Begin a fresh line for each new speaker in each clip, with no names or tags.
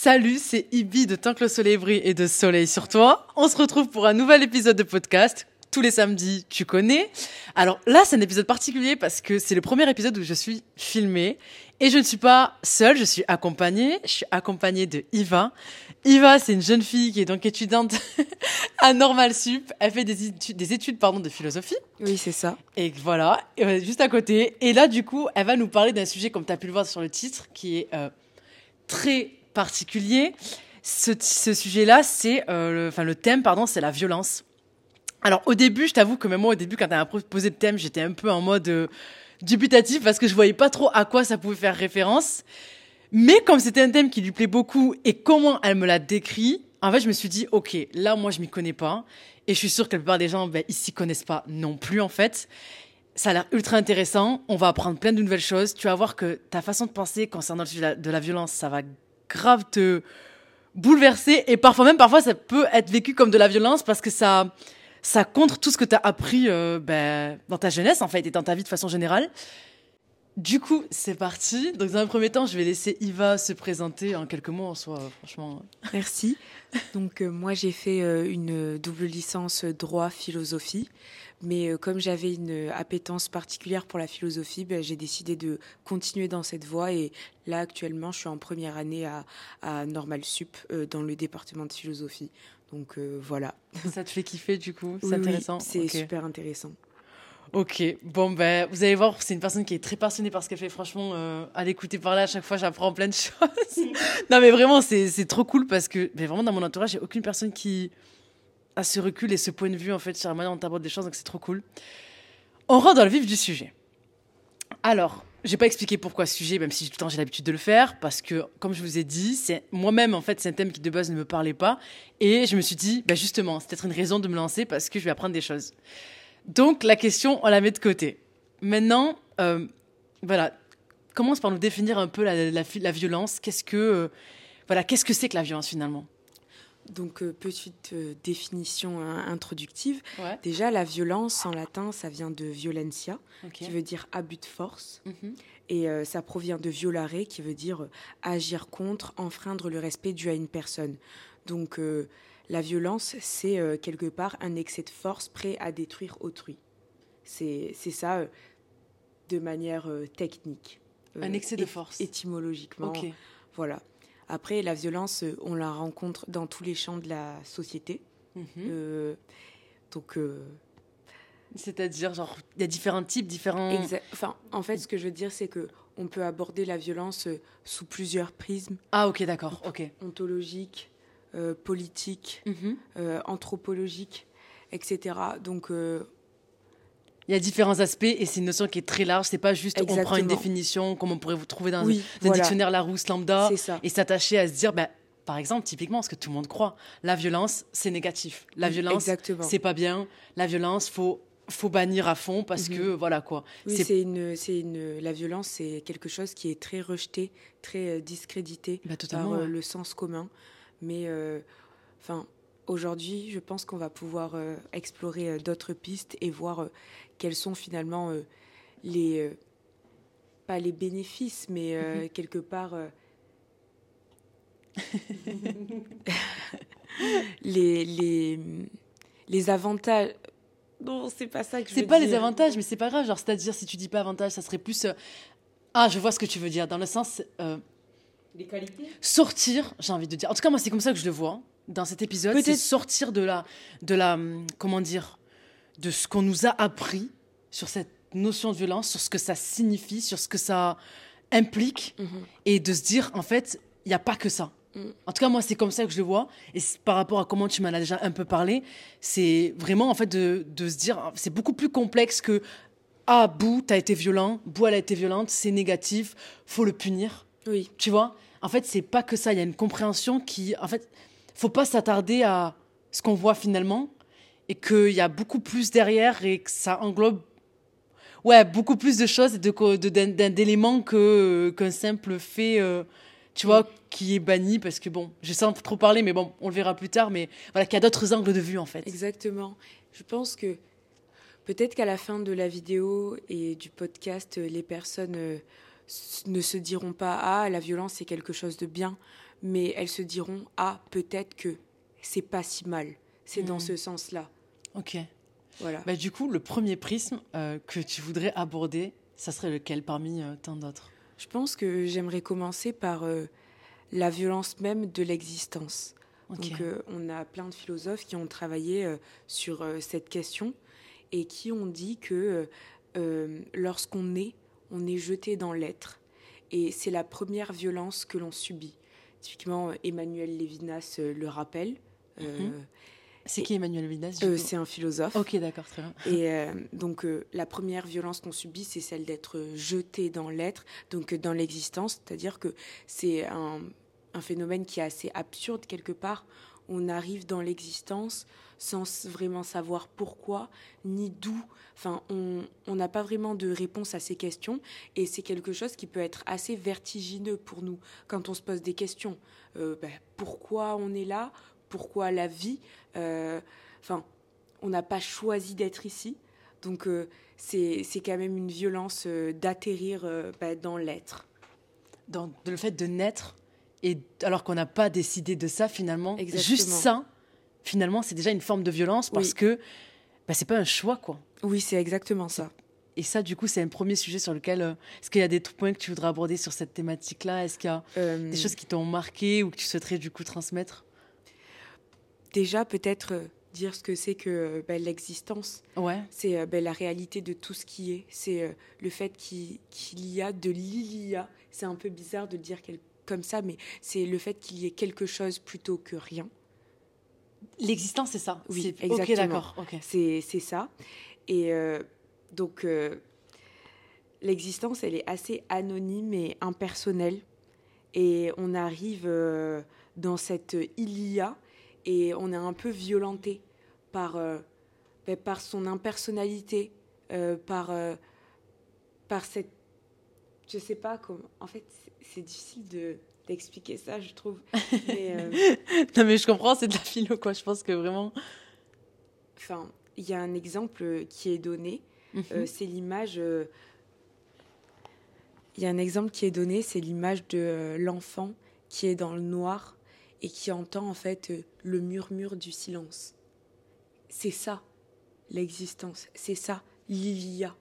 Salut, c'est Ibi de Tant que le soleil brille et de Soleil sur toi. On se retrouve pour un nouvel épisode de podcast. Tous les samedis, tu connais. Alors là, c'est un épisode particulier parce que c'est le premier épisode où je suis filmée et je ne suis pas seule, je suis accompagnée. Je suis accompagnée de Iva. Iva, c'est une jeune fille qui est donc étudiante à Normal Sup. Elle fait des études, des études pardon, de philosophie.
Oui, c'est ça.
Et voilà, juste à côté. Et là, du coup, elle va nous parler d'un sujet, comme tu as pu le voir sur le titre, qui est euh, très particulier. Ce, sujet-là, c'est, euh, enfin, le thème, pardon, c'est la violence. Alors, au début, je t'avoue que même moi, au début, quand m'a proposé le thème, j'étais un peu en mode euh, dubitatif parce que je voyais pas trop à quoi ça pouvait faire référence. Mais comme c'était un thème qui lui plaît beaucoup et comment elle me l'a décrit, en fait, je me suis dit, ok, là, moi, je m'y connais pas. Et je suis sûre que la plupart des gens, ben, ils s'y connaissent pas non plus, en fait. Ça a l'air ultra intéressant. On va apprendre plein de nouvelles choses. Tu vas voir que ta façon de penser concernant le sujet de la violence, ça va grave te bouleverser. Et parfois même, parfois, ça peut être vécu comme de la violence parce que ça, ça contre tout ce que tu as appris euh, ben, dans ta jeunesse, en fait, et dans ta vie de façon générale. Du coup, c'est parti. Donc, dans un premier temps, je vais laisser Iva se présenter en quelques mots en soi, franchement.
Merci. Donc, euh, moi, j'ai fait euh, une double licence droit philosophie. Mais euh, comme j'avais une appétence particulière pour la philosophie, ben, j'ai décidé de continuer dans cette voie. Et là, actuellement, je suis en première année à, à Normal Sup dans le département de philosophie. Donc, voilà.
Ça te fait kiffer, du coup? C'est
Oui, oui,
intéressant
c'est super intéressant.
Ok, bon ben vous allez voir, c'est une personne qui est très passionnée par ce qu'elle fait. Franchement, euh, à l'écouter parler à chaque fois, j'apprends plein de choses. non mais vraiment, c'est trop cool parce que mais vraiment dans mon entourage, j'ai aucune personne qui a ce recul et ce point de vue en fait sur la manière dont t'abordes des choses, donc c'est trop cool. On rentre dans le vif du sujet. Alors, j'ai pas expliqué pourquoi ce sujet, même si tout le temps j'ai l'habitude de le faire, parce que comme je vous ai dit, c'est moi-même en fait c'est un thème qui de base ne me parlait pas, et je me suis dit, bah justement, c'est peut-être une raison de me lancer parce que je vais apprendre des choses. Donc la question, on la met de côté. Maintenant, euh, voilà, commence par nous définir un peu la, la, la violence. Qu'est-ce que, euh, voilà, qu'est-ce que c'est que la violence finalement?
Donc, euh, petite euh, définition hein, introductive.
Ouais.
Déjà, la violence en latin, ça vient de violentia, qui veut dire abus de force.
Mhm.
Et euh, ça provient de violare, qui veut dire agir contre, enfreindre le respect dû à une personne. Donc la violence, c'est euh, quelque part un excès de force prêt à détruire autrui. C'est ça euh, de manière euh, technique.
Un excès de force.
Étymologiquement. Voilà. Après, la violence, on la rencontre dans tous les champs de la société.
Mhm.
Donc,
C'est-à-dire, genre, il y a différents types, différents.
Exa- Enfin, en fait, ce que je veux dire, c'est que on peut aborder la violence sous plusieurs prismes
Ah, ok, d'accord, ok.
ontologiques, euh, politiques,
Mhm.
euh, anthropologiques, etc. Donc, euh,
Il y a différents aspects et c'est une notion qui est très large. C'est pas juste on prend une
Exactement.
définition comme on pourrait vous trouver dans
oui,
un
voilà,
dictionnaire Larousse lambda et s'attacher à se dire, bah, par exemple, typiquement, ce que tout le monde croit, la violence, c'est négatif. La violence,
Exactement.
c'est pas bien. La violence, faut faut bannir à fond parce
Mhm.
que voilà quoi.
Oui,
c'est-
une, c'est une, la violence, c'est quelque chose qui est très rejeté, très discrédité
Bah,
par
ouais.
le sens commun. Mais, euh, enfin, aujourd'hui, je pense qu'on va pouvoir euh, explorer euh, d'autres pistes et voir quels sont finalement les, pas les bénéfices, mais
Mhm.
quelque part les, les, les avantages. Non, c'est pas ça que je
C'est
veux
pas les avantages, mais c'est pas grave. Genre, c'est-à-dire, si tu dis pas avantage, ça serait plus. euh, Ah, je vois ce que tu veux dire. Dans le sens. euh,
Les qualités
sortir, j'ai envie de dire. En tout cas, moi, c'est comme ça que je le vois dans cet épisode. C'est
Peut-être-
sortir de la, de la, hum, comment dire, de ce qu'on nous a appris sur cette notion de violence, sur ce que ça signifie, sur ce que ça implique,
Mhm.
et de se dire, en fait, il n'y a pas que ça.
Mm.
En tout cas, moi, c'est comme ça que je le vois. Et c'est par rapport à comment tu m'en as déjà un peu parlé, c'est vraiment, en fait, de, de se dire, c'est beaucoup plus complexe que, ah, Bou, t'as été violent, Bou, elle a été violente, c'est négatif, faut le punir.
Oui,
Tu vois? En fait, c'est pas que ça. Il y a une compréhension qui. En fait, faut pas s'attarder à ce qu'on voit finalement et qu'il y a beaucoup plus derrière et que ça englobe. Ouais, beaucoup plus de choses et co- de- d'éléments qu'un simple fait, euh, tu vois, qui est banni parce que bon, je sens trop parler, mais bon, on le verra plus tard, mais voilà, qu'il y a d'autres angles de vue en fait.
exactement. Je pense que peut-être qu'à la fin de la vidéo et du podcast, euh, les personnes euh, ne se diront pas ah la violence c'est quelque chose de bien, mais elles se diront ah peut-être que c'est pas si mal. C'est dans
Mhm.
ce sens-là.
Ok.
Voilà.
Bah, du coup, le premier prisme euh, que tu voudrais aborder, ça serait lequel parmi euh, tant d'autres?
Je pense que j'aimerais commencer par euh, la violence même de l'existence. Donc, on a plein de philosophes qui ont travaillé sur cette question et qui ont dit que lorsqu'on est, on est jeté dans l'être. Et c'est la première violence que l'on subit. Typiquement, Emmanuel Lévinas euh, le rappelle. Euh,
Mhm. C'est qui Emmanuel du
euh, c'est un philosophe.
Ok, d'accord, très bien.
Et euh, donc, la première violence qu'on subit, c'est celle d'être jeté dans l'être, donc dans l'existence. C'est-à-dire que c'est un, un phénomène qui est assez absurde quelque part. On arrive dans l'existence sans vraiment savoir pourquoi ni d'où. Enfin, on n'a pas vraiment de réponse à ces questions. Et c'est quelque chose qui peut être assez vertigineux pour nous quand on se pose des questions. Euh, ben, pourquoi on est là? Pourquoi la vie? Euh, on n'a pas choisi d'être ici. Donc euh, c'est quand même une violence d'atterrir bah, dans l'être.
Dans le fait de naître, et alors qu'on n'a pas décidé de ça finalement,
Exactement.
juste ça, finalement, c'est déjà une forme de violence parce
Oui.
que bah, c'est pas un choix, quoi.
Oui, c'est exactement ça.
Et ça, du coup, c'est un premier sujet sur lequel. euh, Est-ce qu'il y a des points que tu voudrais aborder sur cette thématique-là? Est-ce qu'il y a
Euh,
des choses qui t'ont marqué ou que tu souhaiterais du coup transmettre?
Déjà, peut-être euh, dire ce que c'est que bah, l'existence.
Ouais.
C'est bah, la réalité de tout ce qui est. C'est le fait qu'il y a de l'il-y-a. C'est un peu bizarre de dire quel- comme ça, mais c'est le fait qu'il y ait quelque chose plutôt que rien.
L'existence, c'est ça.
Oui,
C'est- Ok,
exactement.
d'accord. Ok.
C'est c'est ça. Et euh, donc, euh, l'existence, elle est assez anonyme et impersonnelle. Et on arrive euh, dans cette il-y-a et on est un peu violenté par, ben, par son impersonnalité, par, par cette. Je sais pas comment. En fait, c'est- difficile de d'expliquer ça, je trouve. Mais, euh,
Non, mais je comprends, c'est de la philo, quoi. Je pense que vraiment.
Enfin, il y a un exemple qui est donné. Euh, c'est l'image. euh, Il y a un exemple qui est donné, c'est l'image de l'enfant qui est dans le noir et qui entend en fait le murmure du silence. C'est ça, l'existence. C'est ça, l'il-y-a.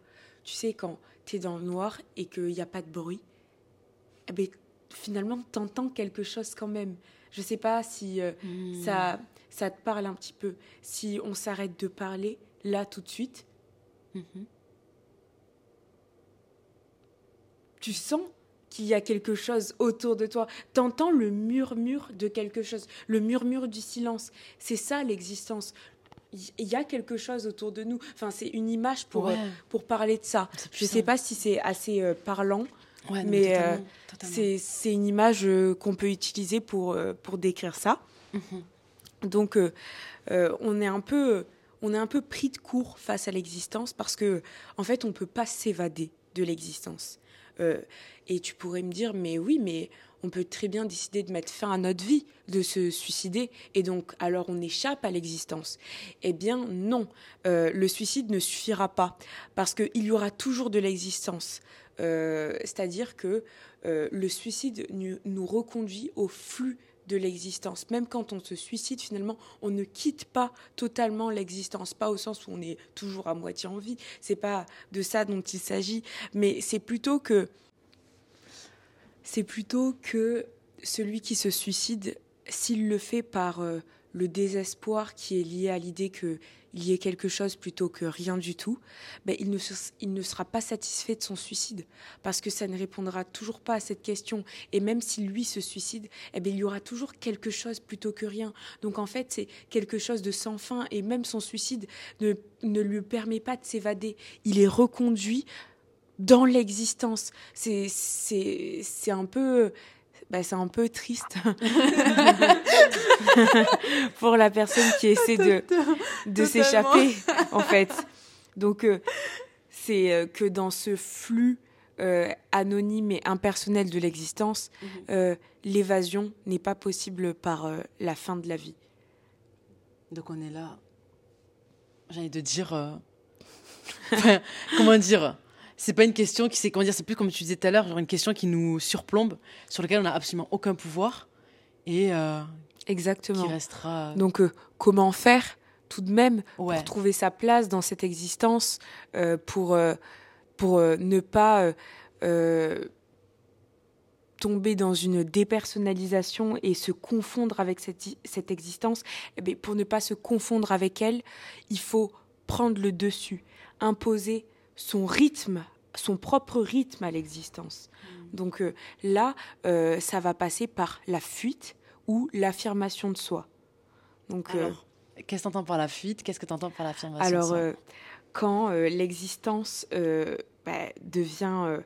Tu sais, quand dans le noir et qu'il n'y a pas de bruit, eh ben, finalement, tu entends quelque chose quand même. Je sais pas si euh,
Hmm.
ça, ça te parle un petit peu. Si on s'arrête de parler, là, tout de suite,
Mhm.
tu sens qu'il y a quelque chose autour de toi. T'entends le murmure de quelque chose, le murmure du silence. C'est ça l'existence. Il y a quelque chose autour de nous. Enfin, c'est une image pour,
Ouais.
euh, pour parler de ça. Je
puissant.
sais pas si c'est assez euh, parlant.
Ouais, non,
mais, euh. C'est une image qu'on peut utiliser pour, pour décrire ça.
Mhm.
Donc, on est un peu, on est un peu pris de court face à l'existence parce que, en fait, on peut pas s'évader de l'existence. Et tu pourrais me dire, mais oui, mais on peut très bien décider de mettre fin à notre vie, de se suicider, et donc alors on échappe à l'existence. Eh bien non, Euh, le suicide ne suffira pas, parce qu'il y aura toujours de l'existence. Euh, C'est-à-dire que euh, le suicide nu- nous reconduit au flux de l'existence. Même quand on se suicide, finalement, on ne quitte pas totalement l'existence, pas au sens où on est toujours à moitié en vie. C'est pas de ça dont il s'agit, mais c'est plutôt que c'est plutôt que celui qui se suicide, s'il le fait par euh, le désespoir qui est lié à l'idée qu'il y ait quelque chose plutôt que rien du tout, ben, il, ne sera pas satisfait de son suicide parce que ça ne répondra toujours pas à cette question. Et même si lui se suicide, eh ben, il y aura toujours quelque chose plutôt que rien. Donc en fait, c'est quelque chose de sans fin et même son suicide ne lui permet pas de s'évader. Il est reconduit dans l'existence. C'est c'est c'est un peu bah, c'est un peu triste pour la personne qui essaie de de s'échapper en fait. Donc euh, c'est euh, que dans ce flux euh, anonyme et impersonnel de l'existence,
Mhm.
euh, l'évasion n'est pas possible par la fin de la vie.
Donc on est là. J'ai envie de dire. comment dire C'est pas une question qui c'est comment dire. C'est plus comme tu disais tout à l'heure, genre une question qui nous surplombe, sur laquelle on n'a absolument aucun pouvoir. et
Exactement.
qui restera.
Donc, comment faire tout de même pour trouver sa place dans cette existence, pour, pour ne pas tomber dans une dépersonnalisation et se confondre avec cette, cette existence, eh pour ne pas se confondre avec elle, il faut prendre le dessus, imposer son rythme, son propre rythme à l'existence. Mm. Donc euh, là, euh, ça va passer par la fuite ou l'affirmation de soi.
Donc, euh, qu'est-ce que tu entends par la fuite? Qu'est-ce que tu entends par l'affirmation
de soi? Alors, quand l'existence bah, devient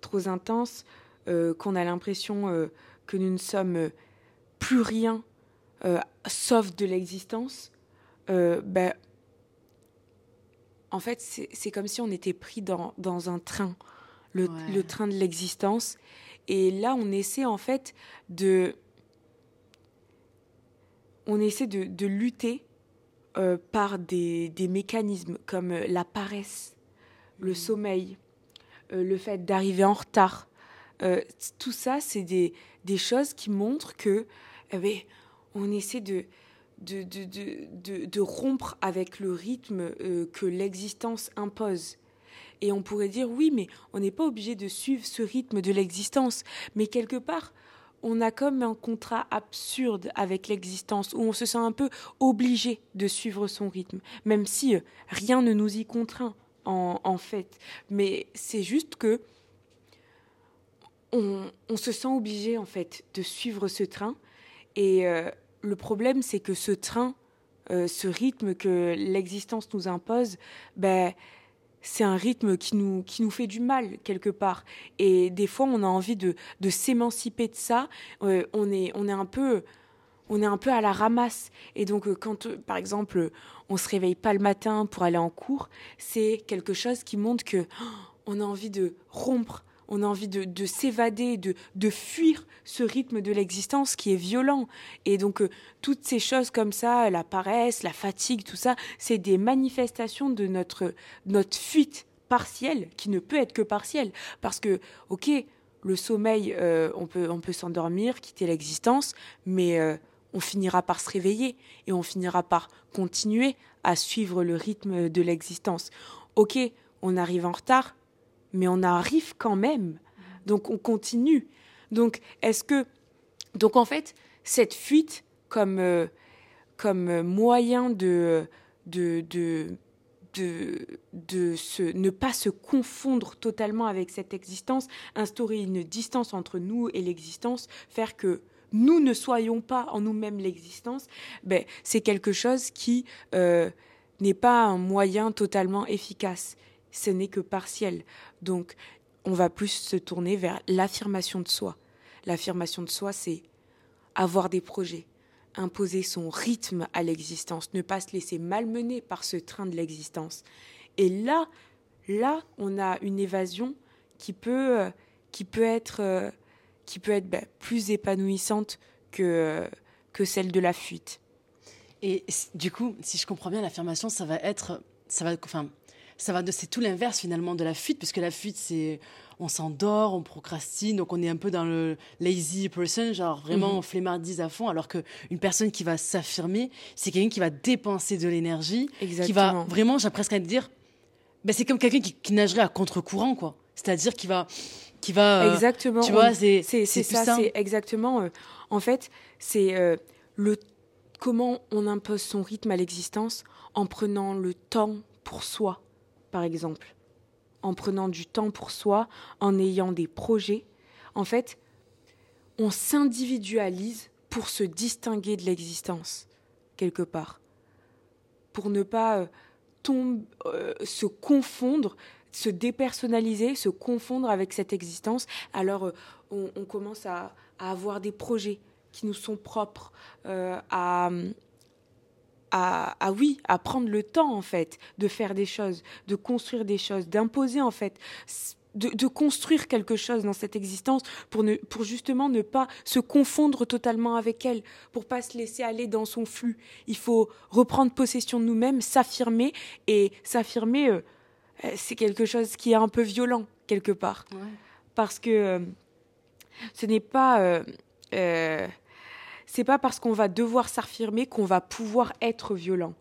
trop intense, qu'on a l'impression que nous ne sommes plus rien sauf de l'existence, bah, en fait, c'est comme si on était pris dans, un train, le, train de l'existence. Et là, on essaie en fait de. On essaie de, lutter euh, par des, mécanismes comme euh, la paresse, le mmh. sommeil, euh, le fait d'arriver en retard. tout ça, c'est des, choses qui montrent que eh ben, on essaie de, de, rompre avec le rythme euh, que l'existence impose. Et on pourrait dire oui, mais on n'est pas obligé de suivre ce rythme de l'existence. Mais quelque part, on a comme un contrat absurde avec l'existence où on se sent un peu obligé de suivre son rythme, même si euh, rien ne nous y contraint en, fait. Mais c'est juste que on, on, se sent obligé en fait de suivre ce train et euh, le problème, c'est que ce train, euh, ce rythme que l'existence nous impose, ben, c'est un rythme qui nous, qui nous fait du mal quelque part. Et des fois, on a envie de, de s'émanciper de ça. Euh, on, est, on, est un peu, on est un peu à la ramasse. Et donc, euh, quand, par exemple, on se réveille pas le matin pour aller en cours, c'est quelque chose qui montre que oh, on a envie de rompre on a envie de, s'évader, de, fuir ce rythme de l'existence qui est violent. Et donc, euh, toutes ces choses comme ça, la paresse, la fatigue, tout ça, c'est des manifestations de notre, fuite partielle, qui ne peut être que partielle. Parce que, ok, le sommeil, euh, on peut, on peut s'endormir, quitter l'existence, mais euh, on finira par se réveiller et on finira par continuer à suivre le rythme de l'existence. Ok, on arrive en retard, mais on arrive quand même. Donc on continue. Donc est-ce que donc en fait cette fuite comme euh, comme moyen de de, de de, se, ne pas se confondre totalement avec cette existence, instaurer une distance entre nous et l'existence, faire que nous ne soyons pas en nous-mêmes l'existence, ben, c'est quelque chose qui euh, n'est pas un moyen totalement efficace ce n'est que partiel. Donc, on va plus se tourner vers l'affirmation de soi. L'affirmation de soi, c'est avoir des projets, imposer son rythme à l'existence, ne pas se laisser malmener par ce train de l'existence. Et là, là, on a une évasion qui peut, euh, qui peut être, euh, qui peut être ben, plus épanouissante que, euh, que celle de la fuite.
Et du coup, si je comprends bien, l'affirmation, ça va être, ça va, enfin, ça va de c'est tout l'inverse finalement de la fuite puisque la fuite c'est on s'endort, on procrastine, donc on est un peu dans le lazy person, genre vraiment on mhm. flemmardise à fond, alors que une personne qui va s'affirmer, c'est quelqu'un qui va dépenser de l'énergie, qui va vraiment, j'ai presque à dire, ben c'est comme quelqu'un qui, nagerait à contre-courant, quoi. C'est-à-dire qui va, qui va,
euh, exactement. Tu vois, c'est c'est ça, c'est exactement. Euh, en fait, c'est euh, le comment on impose son rythme à l'existence en prenant le temps pour soi par exemple, en prenant du temps pour soi, en ayant des projets, en fait, on s'individualise pour se distinguer de l'existence, quelque part, pour ne pas euh, euh, se confondre, se dépersonnaliser, se confondre avec cette existence. Alors, euh, on, commence à, avoir des projets qui nous sont propres, à à, oui, à prendre le temps en fait de faire des choses, de construire des choses, d'imposer en fait, de, construire quelque chose dans cette existence pour, ne, pour justement ne pas se confondre totalement avec elle, pour pas se laisser aller dans son flux. Il faut reprendre possession de nous-mêmes, s'affirmer et s'affirmer, euh, euh, c'est quelque chose qui est un peu violent quelque part, parce que euh, ce n'est pas c'est pas parce qu'on va devoir s'affirmer qu'on va pouvoir être violent.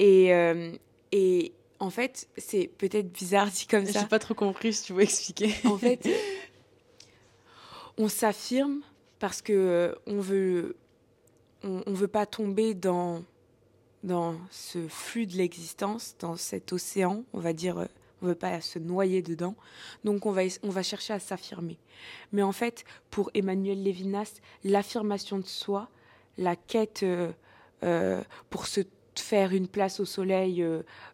Et, euh, et en fait, c'est peut-être bizarre dit comme ça.
J'ai pas trop compris si tu veux expliquer.
En fait, on s'affirme parce que euh, on veut, on, on veut pas tomber dans dans ce flux de l'existence, dans cet océan, on va dire, euh, on veut pas se noyer dedans, donc on va, on va chercher à s'affirmer. Mais en fait, pour Emmanuel Lévinas, l'affirmation de soi, la quête euh, euh, pour se faire une place au soleil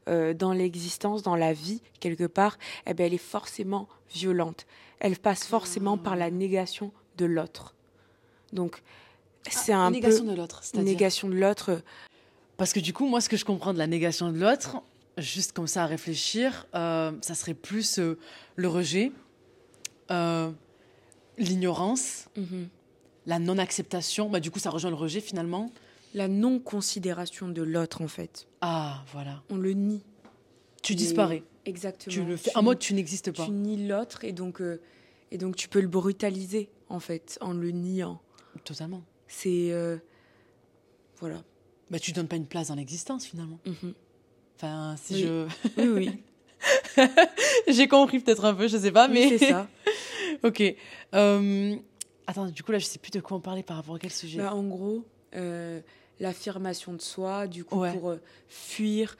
euh, dans l'existence, dans la vie, quelque part, eh ben, elle est forcément violente. Elle passe forcément par la négation de l'autre. Donc, c'est
Ah,
un
négation
peu
de
négation de l'autre.
Parce que du coup, moi, ce que je comprends de la négation de l'autre, juste comme ça à réfléchir, euh, ça serait plus euh, le rejet, euh, l'ignorance,
Mhm.
la non-acceptation. Bah, du coup, ça rejoint le rejet finalement.
La non-considération de l'autre, en fait.
Ah, voilà.
On le nie.
Tu
Et-
disparais.
Exactement.
Tu le fais en mode tu n'existes pas.
tu nies l'autre et donc et donc tu peux le brutaliser en fait en le niant.
Totalement.
C'est voilà.
Bah, tu donnes pas une place dans l'existence finalement.
Mhm.
Enfin, si
Oui.
je.
Oui oui.
J'ai compris peut-être un peu, je sais pas,
Oui,
mais.
c'est ça.
ok. Euh, Attends, du coup, là, je sais plus de quoi on parlait par rapport à quel sujet.
Bah, en gros, euh, l'affirmation de soi, du coup,
Ouais.
pour euh, fuir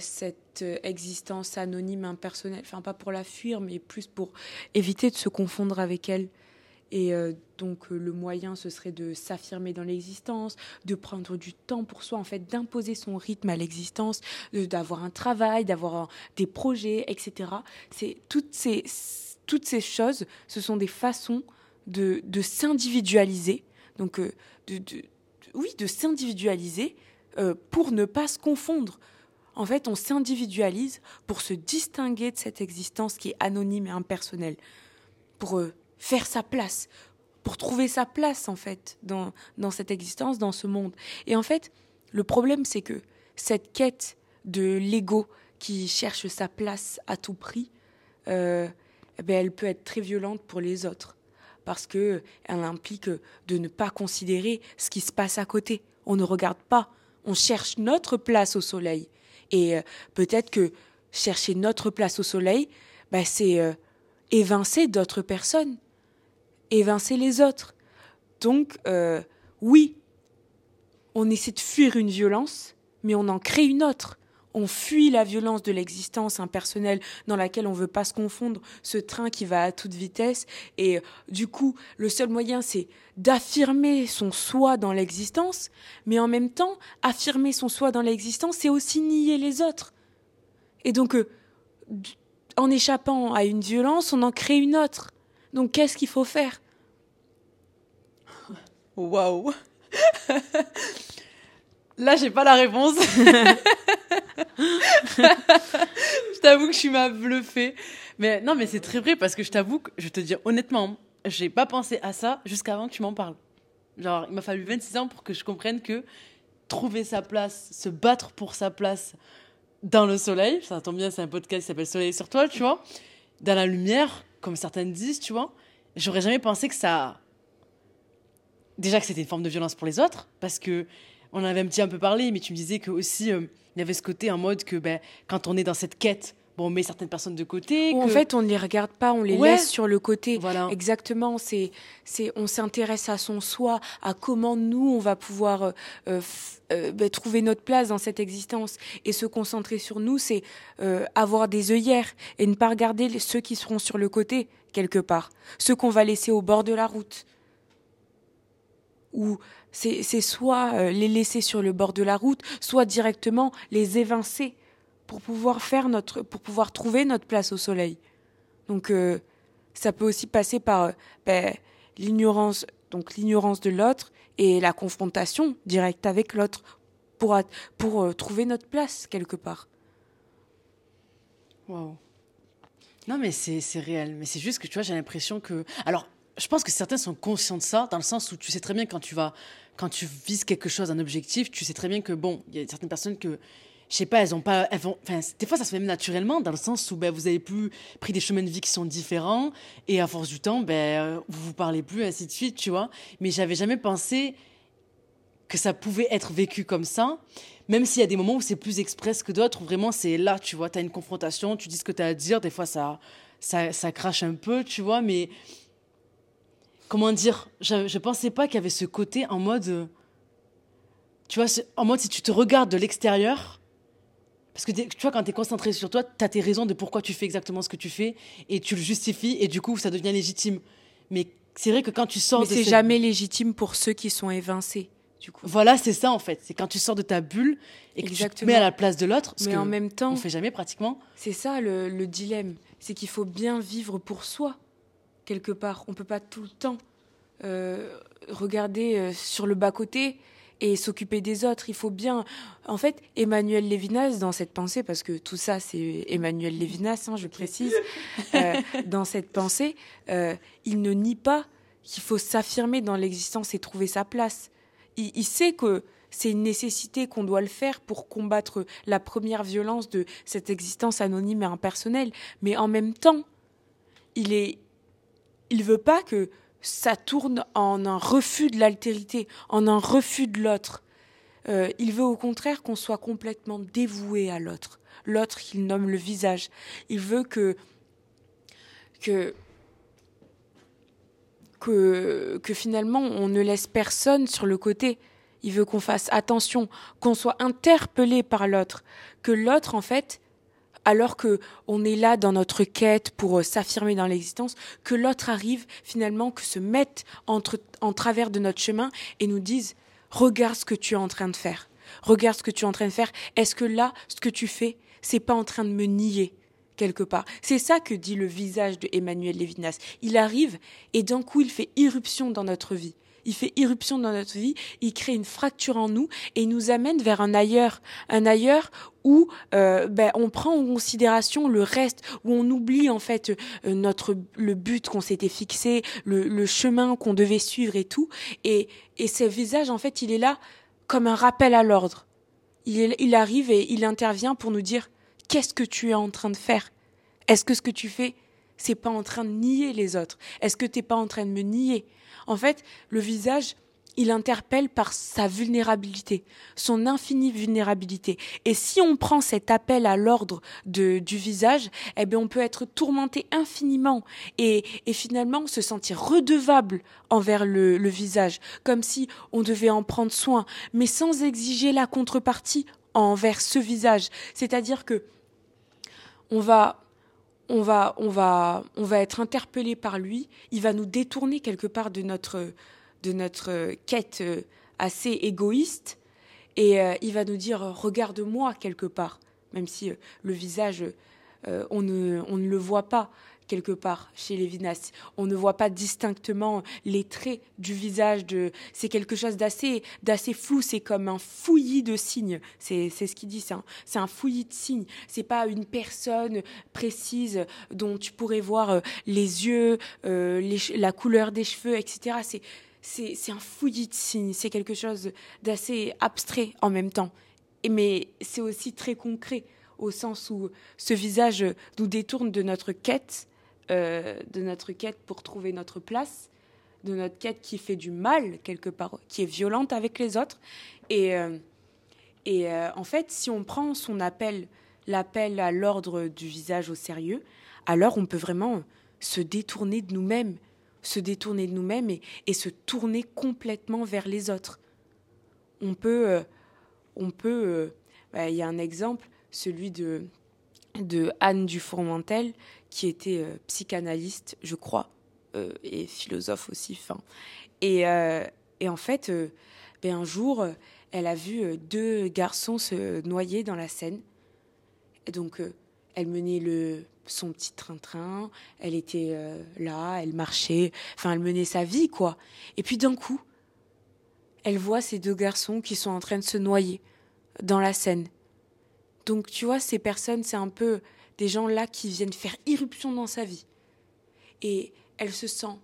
cette existence anonyme, impersonnelle, enfin pas pour la fuir, mais plus pour éviter de se confondre avec elle. Et euh, donc euh, le moyen, ce serait de s'affirmer dans l'existence, de prendre du temps pour soi, en fait, d'imposer son rythme à l'existence, d'avoir un travail, d'avoir des projets, etc. C'est toutes ces toutes ces choses, ce sont des façons de, de s'individualiser, donc euh, de, de- oui, de s'individualiser pour ne pas se confondre. En fait, on s'individualise pour se distinguer de cette existence qui est anonyme et impersonnelle, pour faire sa place, pour trouver sa place en fait dans, dans cette existence, dans ce monde. Et en fait, le problème c'est que cette quête de l'ego qui cherche sa place à tout prix, euh, eh ben, elle peut être très violente pour les autres parce que elle implique de ne pas considérer ce qui se passe à côté. On ne regarde pas, on cherche notre place au soleil. Et euh, peut-être que chercher notre place au soleil, bah, c'est euh, évincer d'autres personnes, évincer les autres. Donc, euh, oui, on essaie de fuir une violence, mais on en crée une autre. On fuit la violence de l'existence impersonnelle dans laquelle on veut pas se confondre, ce train qui va à toute vitesse. Et euh, du coup, le seul moyen, c'est d'affirmer son soi dans l'existence, mais en même temps, affirmer son soi dans l'existence, c'est aussi nier les autres. Et donc, euh, en échappant à une violence, on en crée une autre. Donc, qu'est-ce qu'il faut faire?
Waouh Là, j'ai pas la réponse. je t'avoue que je suis ma bluffée. Mais non, mais c'est très vrai parce que je t'avoue que, je te dire honnêtement, j'ai pas pensé à ça jusqu'avant que tu m'en parles. Genre, il m'a fallu 26 ans pour que je comprenne que trouver sa place, se battre pour sa place dans le soleil, ça tombe bien, c'est un podcast qui s'appelle Soleil sur toi, tu vois, dans la lumière, comme certaines disent, tu vois, j'aurais jamais pensé que ça déjà que c'était une forme de violence pour les autres, parce que on en avait un petit un peu parlé, mais tu me disais que aussi euh, il y avait ce côté en mode que ben, quand on est dans cette quête, bon, on met certaines personnes de côté.
Ou En fait, on ne les regarde pas, on les
Ouais.
laisse sur le côté.
voilà.
Exactement, c'est, c'est, on s'intéresse à son soi, à comment nous on va pouvoir euh, euh, euh, ben, trouver notre place dans cette existence et se concentrer sur nous, c'est euh, avoir des œillères et ne pas regarder ceux qui seront sur le côté quelque part, ceux qu'on va laisser au bord de la route. Ou c'est, c'est soit les laisser sur le bord de la route, soit directement les évincer pour pouvoir faire notre, pour pouvoir trouver notre place au soleil. Donc euh, ça peut aussi passer par euh, ben, l'ignorance, donc l'ignorance de l'autre et la confrontation directe avec l'autre pour, pour euh, trouver notre place quelque part.
Waouh. Non, mais c'est c'est réel. Mais c'est juste que tu vois, j'ai l'impression que. Alors, je pense que certains sont conscients de ça, dans le sens où tu sais très bien quand tu vas. Quand tu vises quelque chose, un objectif, tu sais très bien que, bon, il y a certaines personnes que. Je sais pas, elles ont pas. Elles des fois, ça se fait même naturellement, dans le sens où ben, vous avez plus pris des chemins de vie qui sont différents, et à force du temps, ben, vous vous parlez plus, ainsi de suite, tu vois. Mais j'avais jamais pensé que ça pouvait être vécu comme ça, même s'il y a des moments où c'est plus express que d'autres, où vraiment c'est là, tu vois, tu as une confrontation, tu dis ce que tu as à dire, des fois ça, ça, ça crache un peu, tu vois, mais comment dire, je, ne pensais pas qu'il y avait ce côté en mode, tu vois, en mode si tu te regardes de l'extérieur, parce que tu vois, quand tu es concentré sur toi, tu as tes raisons de pourquoi tu fais exactement ce que tu fais et tu le justifies et du coup, ça devient légitime. Mais c'est vrai que quand tu sors
Mais c'est jamais légitime pour ceux qui sont évincés. Du coup.
Voilà, c'est ça en fait. C'est quand tu sors de ta bulle et que tu te mets à la place de l'autre.
Mais en même temps,
on fait jamais pratiquement.
C'est ça le, dilemme, c'est qu'il faut bien vivre pour soi quelque part. On peut pas tout le temps euh, regarder euh, sur le bas côté et s'occuper des autres. Il faut bien. En fait, Emmanuel Lévinas, dans cette pensée, parce que tout ça, c'est Emmanuel Lévinas, hein, je précise, euh, dans cette pensée, euh, il ne nie pas qu'il faut s'affirmer dans l'existence et trouver sa place. Il, sait que c'est une nécessité qu'on doit le faire pour combattre la première violence de cette existence anonyme et impersonnelle. Mais en même temps, il est, il veut pas que ça tourne en un refus de l'altérité, en un refus de l'autre. Euh, il veut au contraire qu'on soit complètement dévoué à l'autre. L'autre qu'il nomme le visage. Il veut que, que, que, que finalement on ne laisse personne sur le côté. Il veut qu'on fasse attention, qu'on soit interpellé par l'autre, que l'autre en fait alors que on est là dans notre quête pour euh, s'affirmer dans l'existence, que l'autre arrive finalement, que se mette entre, en travers de notre chemin et nous dise regarde ce que tu es en train de faire, regarde ce que tu es en train de faire. Est-ce que là, ce que tu fais, c'est pas en train de me nier quelque part? C'est ça que dit le visage de Emmanuel Lévinas. Il arrive et d'un coup il fait irruption dans notre vie il fait irruption dans notre vie, il crée une fracture en nous et il nous amène vers un ailleurs, un ailleurs où euh, ben, on prend en considération le reste, où on oublie en fait euh, notre le but qu'on s'était fixé, le, chemin qu'on devait suivre et tout. Et, et ce visage en fait, il est là comme un rappel à l'ordre. Il, il arrive et il intervient pour nous dire qu'est-ce que tu es en train de faire? Est-ce que ce que tu fais, c'est pas en train de nier les autres Est-ce que t'es pas en train de me nier? En fait, le visage, il interpelle par sa vulnérabilité, son infinie vulnérabilité. Et si on prend cet appel à l'ordre du visage, eh bien, on peut être tourmenté infiniment et, finalement se sentir redevable envers le, le visage, comme si on devait en prendre soin, mais sans exiger la contrepartie envers ce visage. C'est-à-dire que on va on va, on va, on va être interpellé par lui. Il va nous détourner quelque part de notre, de notre quête euh, assez égoïste, et euh, il va nous dire regarde-moi quelque part, même si euh, le visage, on ne, on ne le voit pas quelque part chez Lévinas. On ne voit pas distinctement les traits du visage. De... C'est quelque chose d'assez, d'assez flou. C'est comme un fouillis de signes. C'est, c'est ce qu'il dit. C'est un, c'est un fouillis de signes. C'est pas une personne précise dont tu pourrais voir euh, les yeux, euh, la couleur des cheveux, etc. C'est, c'est, c'est un fouillis de signes. C'est quelque chose d'assez abstrait en même temps. Mais c'est aussi très concret au sens où ce visage nous détourne de notre quête euh, de notre quête pour trouver notre place, de notre quête qui fait du mal quelque part, qui est violente avec les autres. Et, euh, et euh, en fait, si on prend son appel, l'appel à l'ordre du visage au sérieux, alors on peut vraiment se détourner de nous-mêmes, se détourner de nous-mêmes et, se tourner complètement vers les autres. On peut, on peut, bah, il y a un exemple, celui de de Anne Dufourmentel, qui était euh, psychanalyste, je crois, euh, et philosophe aussi. Fin. Et, euh, et en fait, ben, un jour, elle a vu deux garçons se noyer dans la Seine. Et donc, elle menait le, son petit train-train, elle était là, elle marchait, enfin, elle menait sa vie, quoi. Et puis d'un coup, elle voit ces deux garçons qui sont en train de se noyer dans la Seine. Donc tu vois, ces personnes, c'est un peu des gens là qui viennent faire irruption dans sa vie. Et elle se sent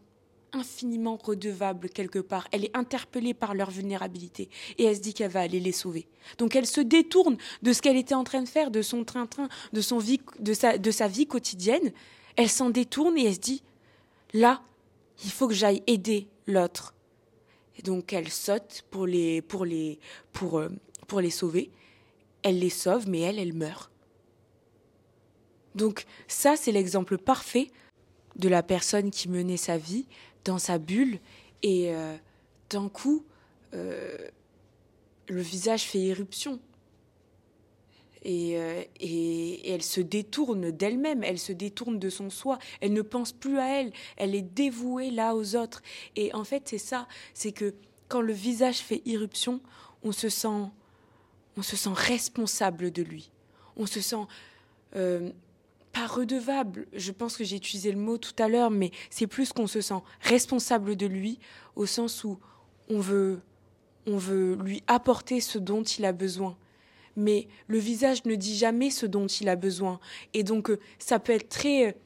infiniment redevable quelque part. Elle est interpellée par leur vulnérabilité et elle se dit qu'elle va aller les sauver. Donc elle se détourne de ce qu'elle était en train de faire, de son train-train, de, son vie, de, sa, de sa vie quotidienne. Elle s'en détourne et elle se dit, là, il faut que j'aille aider l'autre. Et donc elle saute pour les, pour les, pour, euh, pour les sauver. Elle les sauve, mais elle, elle meurt. Donc ça, c'est l'exemple parfait de la personne qui menait sa vie dans sa bulle et euh, d'un coup, euh, le visage fait éruption. Et, euh, et, et, elle se détourne d'elle-même, elle se détourne de son soi, elle ne pense plus à elle, elle est dévouée là aux autres. Et en fait, c'est ça, c'est que quand le visage fait irruption, on se sent, on se sent responsable de lui, on se sent euh, pas redevable. Je pense que j'ai utilisé le mot tout à l'heure, mais c'est plus qu'on se sent responsable de lui, au sens où on veut, on veut lui apporter ce dont il a besoin mais le visage ne dit jamais ce dont il a besoin. Et donc, ça peut être très,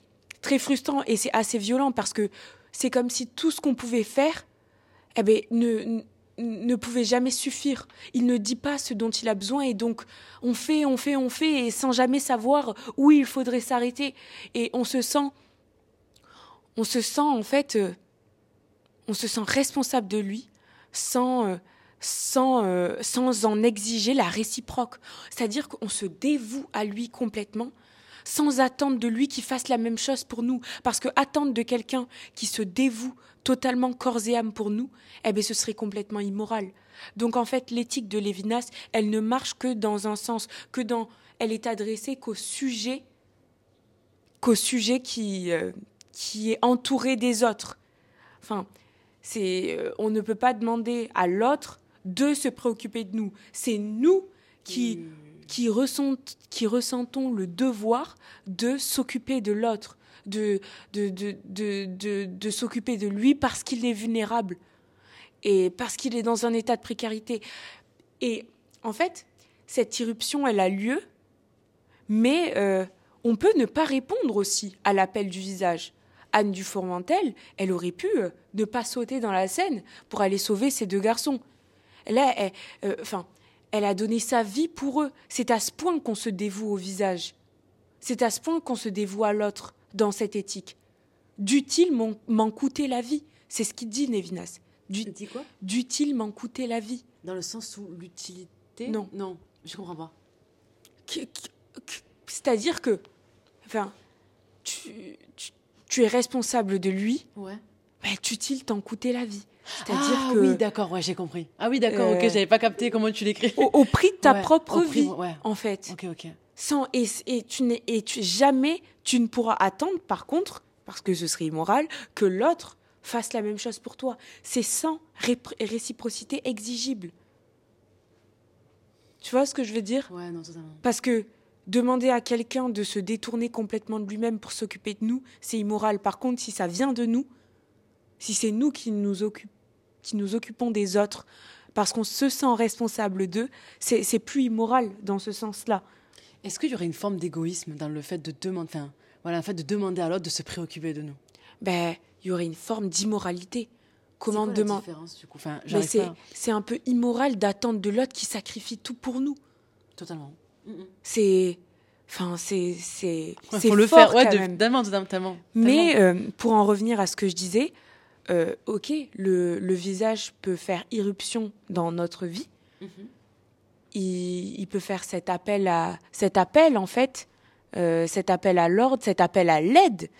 très frustrant et c'est assez violent parce que c'est comme si tout ce qu'on pouvait faire eh ben, ne, ne pouvait jamais suffire. Il ne dit pas ce dont il a besoin et donc on fait, on fait, on fait et sans jamais savoir où il faudrait s'arrêter. Et on se sent, on se sent en fait, on se sent responsable de lui sans sans, euh, sans en exiger la réciproque. C'est-à-dire qu'on se dévoue à lui complètement sans attendre de lui qu'il fasse la même chose pour nous. Parce que attendre de quelqu'un qui se dévoue totalement corps et âme pour nous, eh bien, ce serait complètement immoral. Donc en fait, l'éthique de Lévinas, elle ne marche que dans un sens, que dans, elle est adressée qu'au sujet, qu'au sujet qui, euh, qui est entouré des autres. Enfin, c'est, euh, on ne peut pas demander à l'autre de se préoccuper de nous. C'est nous qui, qui, qui ressentons le devoir de s'occuper de l'autre, de, de, de, de, s'occuper de lui parce qu'il est vulnérable et parce qu'il est dans un état de précarité. Et en fait, cette irruption, elle a lieu, mais euh, on peut ne pas répondre aussi à l'appel du visage. Anne Dufourmentel, elle aurait pu euh, ne pas sauter dans la Seine pour aller sauver ces deux garçons. Là, euh, enfin, elle a donné sa vie pour eux. C'est à ce point qu'on se dévoue au visage. C'est à ce point qu'on se dévoue à l'autre dans cette éthique. Dût-il m'en coûter la vie? C'est ce qu'il dit, Névinas.
Du, dit quoi?
Dût-il m'en coûter la vie?
Dans le sens où l'utilité?
Non.
Non, je comprends pas.
C'est-à-dire que, enfin, tu, tu, es responsable de lui.
Ouais.
Mais dût-il t'en coûter la vie?
Ah, que, oui, d'accord, ouais, j'ai compris. Ah oui, d'accord, ok, euh, j'avais pas capté comment tu l'écris.
Au, prix de ta propre vie, en fait.
Ok, ok.
Sans, et, et, tu et tu, jamais tu ne pourras attendre, par contre, parce que ce serait immoral, que l'autre fasse la même chose pour toi. C'est sans réciprocité exigible. Tu vois ce que je veux dire?
Ouais, non, totalement.
Parce que demander à quelqu'un de se détourner complètement de lui-même pour s'occuper de nous, c'est immoral. Par contre, si ça vient de nous, si c'est nous qui nous, qui nous occupons des autres, parce qu'on se sent responsable d'eux, c'est plus immoral dans ce sens-là.
Est-ce qu'il y aurait une forme d'égoïsme dans le fait de demander, enfin, voilà, fait de demander à l'autre de se préoccuper de nous?
Ben, il y aurait une forme d'immoralité. Comment demander
enfin,
C'est un peu immoral d'attendre de l'autre qui sacrifie tout pour nous.
Totalement.
C'est Enfin, c'est c'est
faut le faire, ouais, tellement, tellement,
Mais euh, pour en revenir à ce que je disais, euh, ok, le, visage peut faire irruption dans notre vie. Mhm. il, peut faire cet appel à cet appel en fait, euh, cet appel à l'ordre, cet appel à l'aide.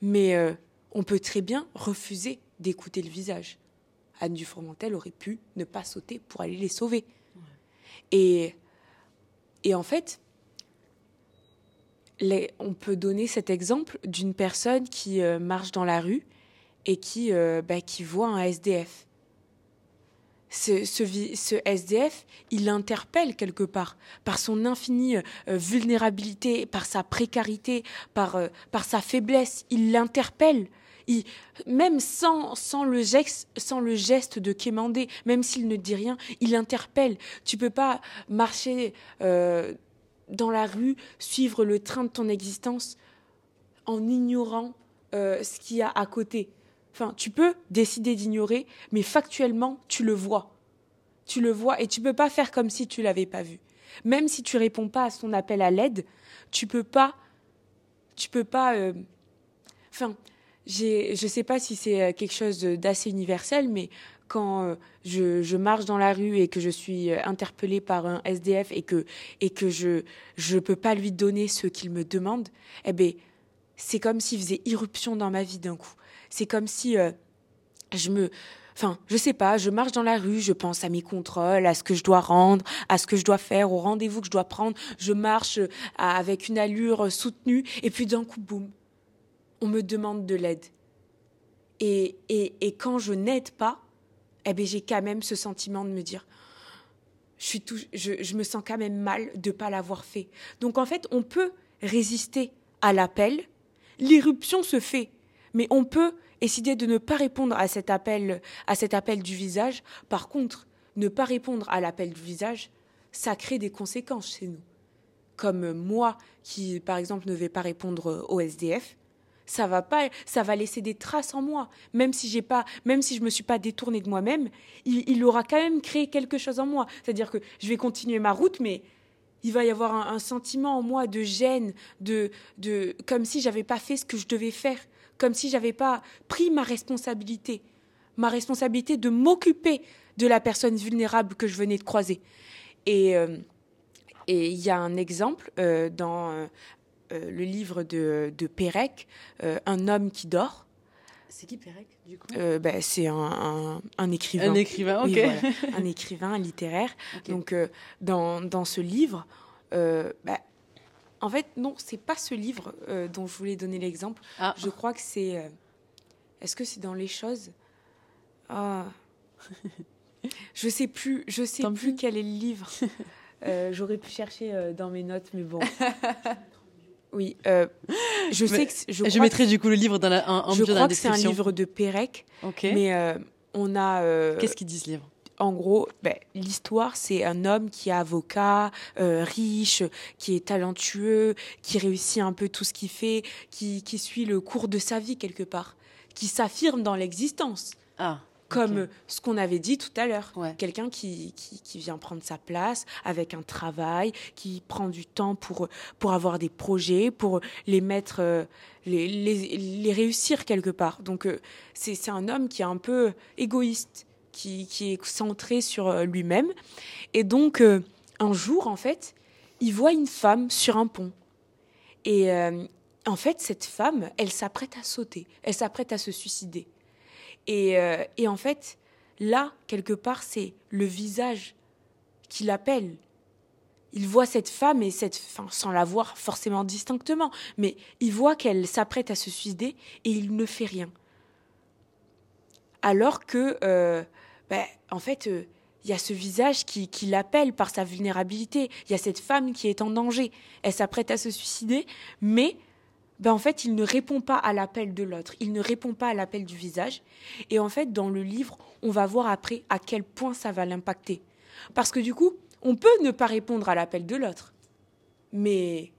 Mais euh, on peut très bien refuser d'écouter le visage. Anne Dufourmentel aurait pu ne pas sauter pour aller les sauver. Et, et en fait, on peut donner cet exemple d'une personne qui marche dans la rue et qui, euh, bah, qui voit un SDF. Ce, SDF, il l'interpelle quelque part par son infinie euh, vulnérabilité, par sa précarité, par, euh, par sa faiblesse. Il l'interpelle. même sans, le geste, de quémander, même s'il ne dit rien, il l'interpelle. Tu peux pas marcher dans la rue, suivre le train de ton existence en ignorant ce qu'il y a à côté. Enfin, tu peux décider d'ignorer, mais factuellement, tu le vois. Tu le vois et tu peux pas faire comme si tu l'avais pas vu. Même si tu réponds pas à son appel à l'aide, tu peux pas, tu peux pas. Euh, enfin, je sais pas si c'est euh, quelque chose d'assez universel, mais quand euh, je, marche dans la rue et que je suis euh, interpellée par un SDF et que, et que je ne peux pas lui donner ce qu'il me demande, eh bien, c'est comme s'il faisait irruption dans ma vie d'un coup. C'est comme si euh, je me... Enfin, je sais pas, je marche dans la rue, je pense à mes contrôles, à ce que je dois rendre, à ce que je dois faire, au rendez-vous que je dois prendre. Je marche avec une allure soutenue et puis d'un coup, boum, on me demande de l'aide. Et, et, et quand je n'aide pas, eh ben, j'ai quand même ce sentiment de me dire, je, suis tout, je, je me sens quand même mal de ne pas l'avoir fait. Donc en fait, on peut résister à l'appel, l'irruption se fait, mais on peut décider de ne pas répondre à cet appel, à cet appel du visage. Par contre, ne pas répondre à l'appel du visage, ça crée des conséquences chez nous. Comme moi, qui par exemple ne vais pas répondre au SDF, ça va pas, ça va laisser des traces en moi. Même si j'ai pas, même si je me suis pas détournée de moi-même, il, aura quand même créé quelque chose en moi. C'est-à-dire que je vais continuer ma route, mais il va y avoir un, sentiment en moi de gêne, de, de, comme si j'avais pas fait ce que je devais faire, comme si j'avais pas pris ma responsabilité, ma responsabilité de m'occuper de la personne vulnérable que je venais de croiser. Et euh, et il y a un exemple euh, dans euh, euh, le livre de, de Pérec, euh, Un homme qui dort.
C'est qui Pérec, du coup?
Euh, ben, C'est un, un, écrivain.
Un écrivain, ok.
un écrivain littéraire. Donc, dans, dans, ce livre, ben, en fait, non, c'est pas ce livre dont je voulais donner l'exemple. Ah. Je crois que c'est. Est-ce que c'est dans les choses? Ah. Je sais plus. Je sais plus quel est le livre. J'aurais pu chercher dans mes notes, mais bon. Oui, euh, je sais que
je, je mettrai du coup le livre dans la en,
Je crois que c'est un livre de Pérec. Ok. Mais euh, on a. Euh,
Qu'est-ce qu'il dit ce livre
en gros, ben, l'histoire, c'est un homme qui est avocat, riche, qui est talentueux, qui réussit un peu tout ce qu'il fait, qui, qui suit le cours de sa vie quelque part, qui s'affirme dans l'existence. Ah comme ce qu'on avait dit tout à l'heure. Quelqu'un qui, qui, vient prendre sa place avec un travail, qui prend du temps pour, pour avoir des projets, pour les mettre, euh, les, les, les réussir quelque part. Donc euh, c'est un homme qui est un peu égoïste, qui, est centré sur euh, lui-même. Et donc un jour, en fait, il voit une femme sur un pont. Et en fait, cette femme, elle s'apprête à sauter, elle s'apprête à se suicider. Euh, et, en fait, là, quelque part, c'est le visage qui l'appelle. Il voit cette femme et cette, enfin, sans la voir forcément distinctement, mais il voit qu'elle s'apprête à se suicider et il ne fait rien. Alors que, euh, ben, en fait, euh, il y a ce visage qui, qui l'appelle par sa vulnérabilité. Il y a cette femme qui est en danger. Elle s'apprête à se suicider, mais ben en fait, il ne répond pas à l'appel de l'autre, il ne répond pas à l'appel du visage. Et en fait, dans le livre, on va voir après à quel point ça va l'impacter. Parce que du coup, on peut ne pas répondre à l'appel de l'autre, mais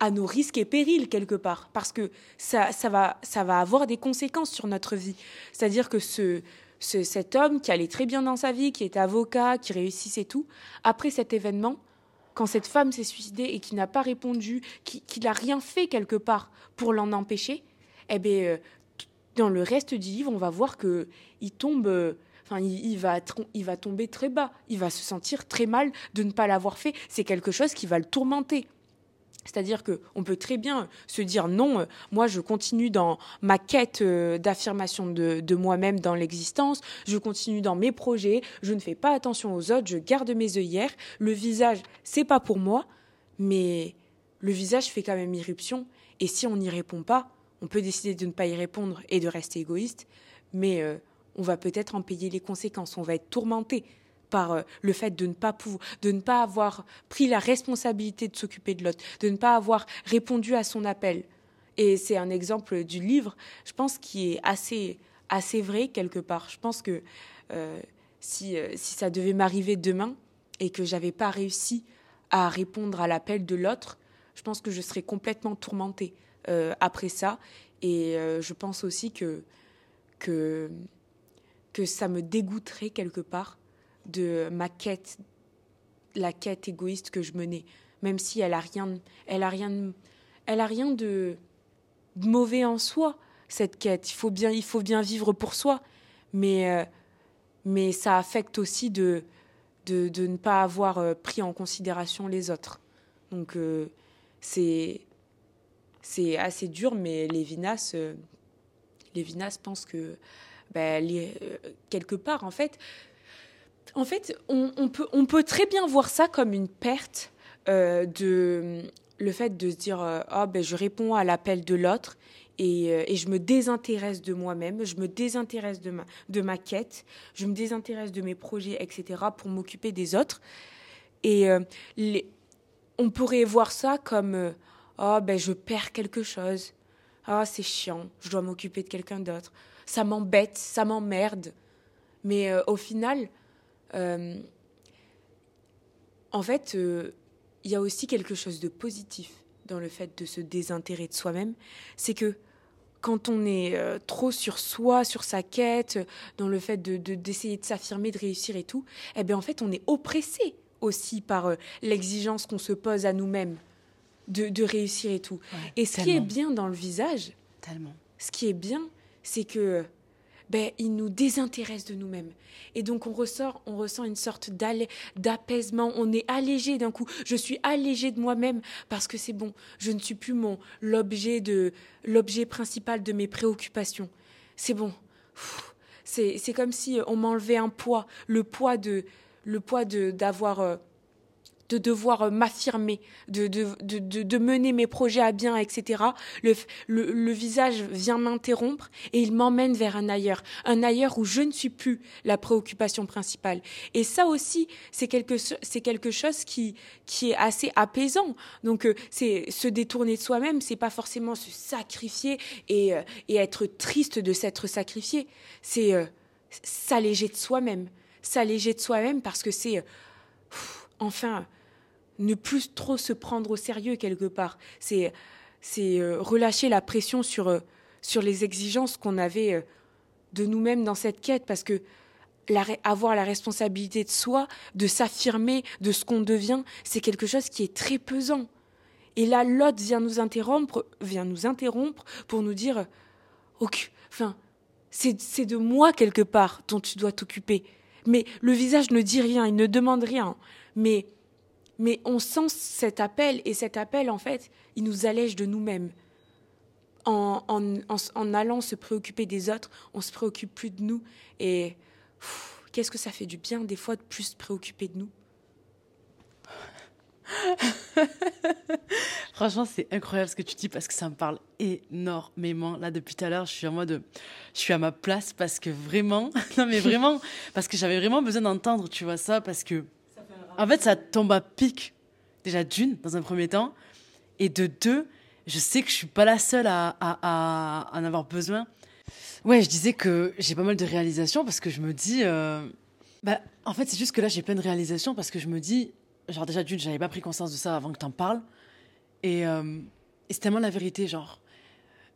à nos risques et périls quelque part, parce que ça, ça, va, ça va avoir des conséquences sur notre vie. C'est-à-dire que ce, ce, cet homme qui allait très bien dans sa vie, qui était avocat, qui réussissait tout, après cet événement, quand cette femme s'est suicidée et qui n'a pas répondu, qui, n'a rien fait quelque part pour l'en empêcher, eh bien, euh, dans le reste du livre, on va voir que il tombe, euh, enfin, il va tomber très bas, il va se sentir très mal de ne pas l'avoir fait. C'est quelque chose qui va le tourmenter. C'est-à-dire que on peut très bien se dire non, euh, moi je continue dans ma quête euh, d'affirmation de, moi-même dans l'existence, je continue dans mes projets, je ne fais pas attention aux autres, je garde mes œillères, le visage c'est pas pour moi, mais le visage fait quand même irruption. Et si on n'y répond pas, on peut décider de ne pas y répondre et de rester égoïste, mais euh, on va peut-être en payer les conséquences, on va être tourmenté par euh, le fait de ne pas de ne pas avoir pris la responsabilité de s'occuper de l'autre, de ne pas avoir répondu à son appel. Et c'est un exemple du livre, je pense, qui est assez, assez vrai quelque part. Je pense que euh, si, euh, si ça devait m'arriver demain et que j'avais pas réussi à répondre à l'appel de l'autre, je pense que je serais complètement tourmentée après ça. Et je pense aussi que, que, que ça me dégoûterait quelque part de ma quête, la quête égoïste que je menais, même si elle a rien, elle a rien, elle a rien de mauvais en soi cette quête. Il faut bien, il faut bien vivre pour soi, mais euh, mais ça affecte aussi de, de, ne pas avoir euh, pris en considération les autres. Donc euh, c'est c'est assez dur, mais Lévinas, pense que euh, quelque part, en fait, en fait, on, peut, très bien voir ça comme une perte euh, de le fait de se dire oh, ben, je réponds à l'appel de l'autre et, et, je me désintéresse de moi-même, je me désintéresse de ma, quête, je me désintéresse de mes projets, etc., pour m'occuper des autres. Et euh, on pourrait voir ça comme oh ben je perds quelque chose, ah c'est chiant, je dois m'occuper de quelqu'un d'autre, ça m'embête, ça m'emmerde. Mais euh, au final, euh, en fait, il euh, y a aussi quelque chose de positif dans le fait de se désintéresser de soi-même, c'est que quand on est euh, trop sur soi, sur sa quête, dans le fait de d'essayer de, s'affirmer, de réussir et tout, eh bien en fait on est oppressé aussi par euh, l'exigence qu'on se pose à nous-mêmes de, de, réussir et tout.
Ouais,
et ce
tellement.
qui est bien dans le visage,
Tellement.
ce qui est bien, c'est que ben, il nous désintéresse de nous-mêmes. Et donc on ressort, on ressent une sorte d'apaisement, on est allégé d'un coup. Je suis allégé de moi-même parce que c'est bon, je ne suis plus mon l'objet de l'objet principal de mes préoccupations. C'est bon. C'est comme si on m'enlevait un poids, le poids de le poids de d'avoir euh, de devoir m'affirmer, de, de, de, de, mener mes projets à bien, etc. Le, le, visage vient m'interrompre et il m'emmène vers un ailleurs, un ailleurs où je ne suis plus la préoccupation principale. Et ça aussi, c'est quelque, quelque chose qui, qui est assez apaisant. Donc, euh, c'est se détourner de soi-même, c'est pas forcément se sacrifier et, euh, et être triste de s'être sacrifié. C'est euh, s'alléger de soi-même, s'alléger de soi-même parce que c'est euh, enfin ne plus trop se prendre au sérieux quelque part. C'est euh, relâcher la pression sur euh, sur les exigences qu'on avait euh, de nous-mêmes dans cette quête parce que la, avoir la responsabilité de soi, de s'affirmer, de ce qu'on devient, c'est quelque chose qui est très pesant. Et là, l'autre vient nous interrompre, vient nous interrompre pour nous dire, ok, enfin, c'est de moi quelque part dont tu dois t'occuper. Mais le visage ne dit rien, il ne demande rien. Mais mais on sent cet appel, et cet appel, en fait, il nous allège de nous-mêmes. En, en, allant se préoccuper des autres, on se préoccupe plus de nous. Et qu'est-ce que ça fait du bien, des fois, de plus se préoccuper de nous
Franchement, c'est incroyable ce que tu dis parce que ça me parle énormément. Là, depuis tout à l'heure, je suis en mode, je suis à ma place parce que vraiment, non mais vraiment, parce que j'avais vraiment besoin d'entendre, tu vois ça, parce que en fait, ça tombe à pic. Déjà d'une, dans un premier temps. Et de deux, je sais que je suis pas la seule à, en avoir besoin. Ouais, je disais que j'ai pas mal de réalisations parce que je me dis. Euh... Bah, en fait, c'est juste que là, j'ai plein de réalisations parce que je me dis. Genre, déjà d'une, j'avais pas pris conscience de ça avant que t'en parles. Et, euh... et c'est tellement la vérité, genre.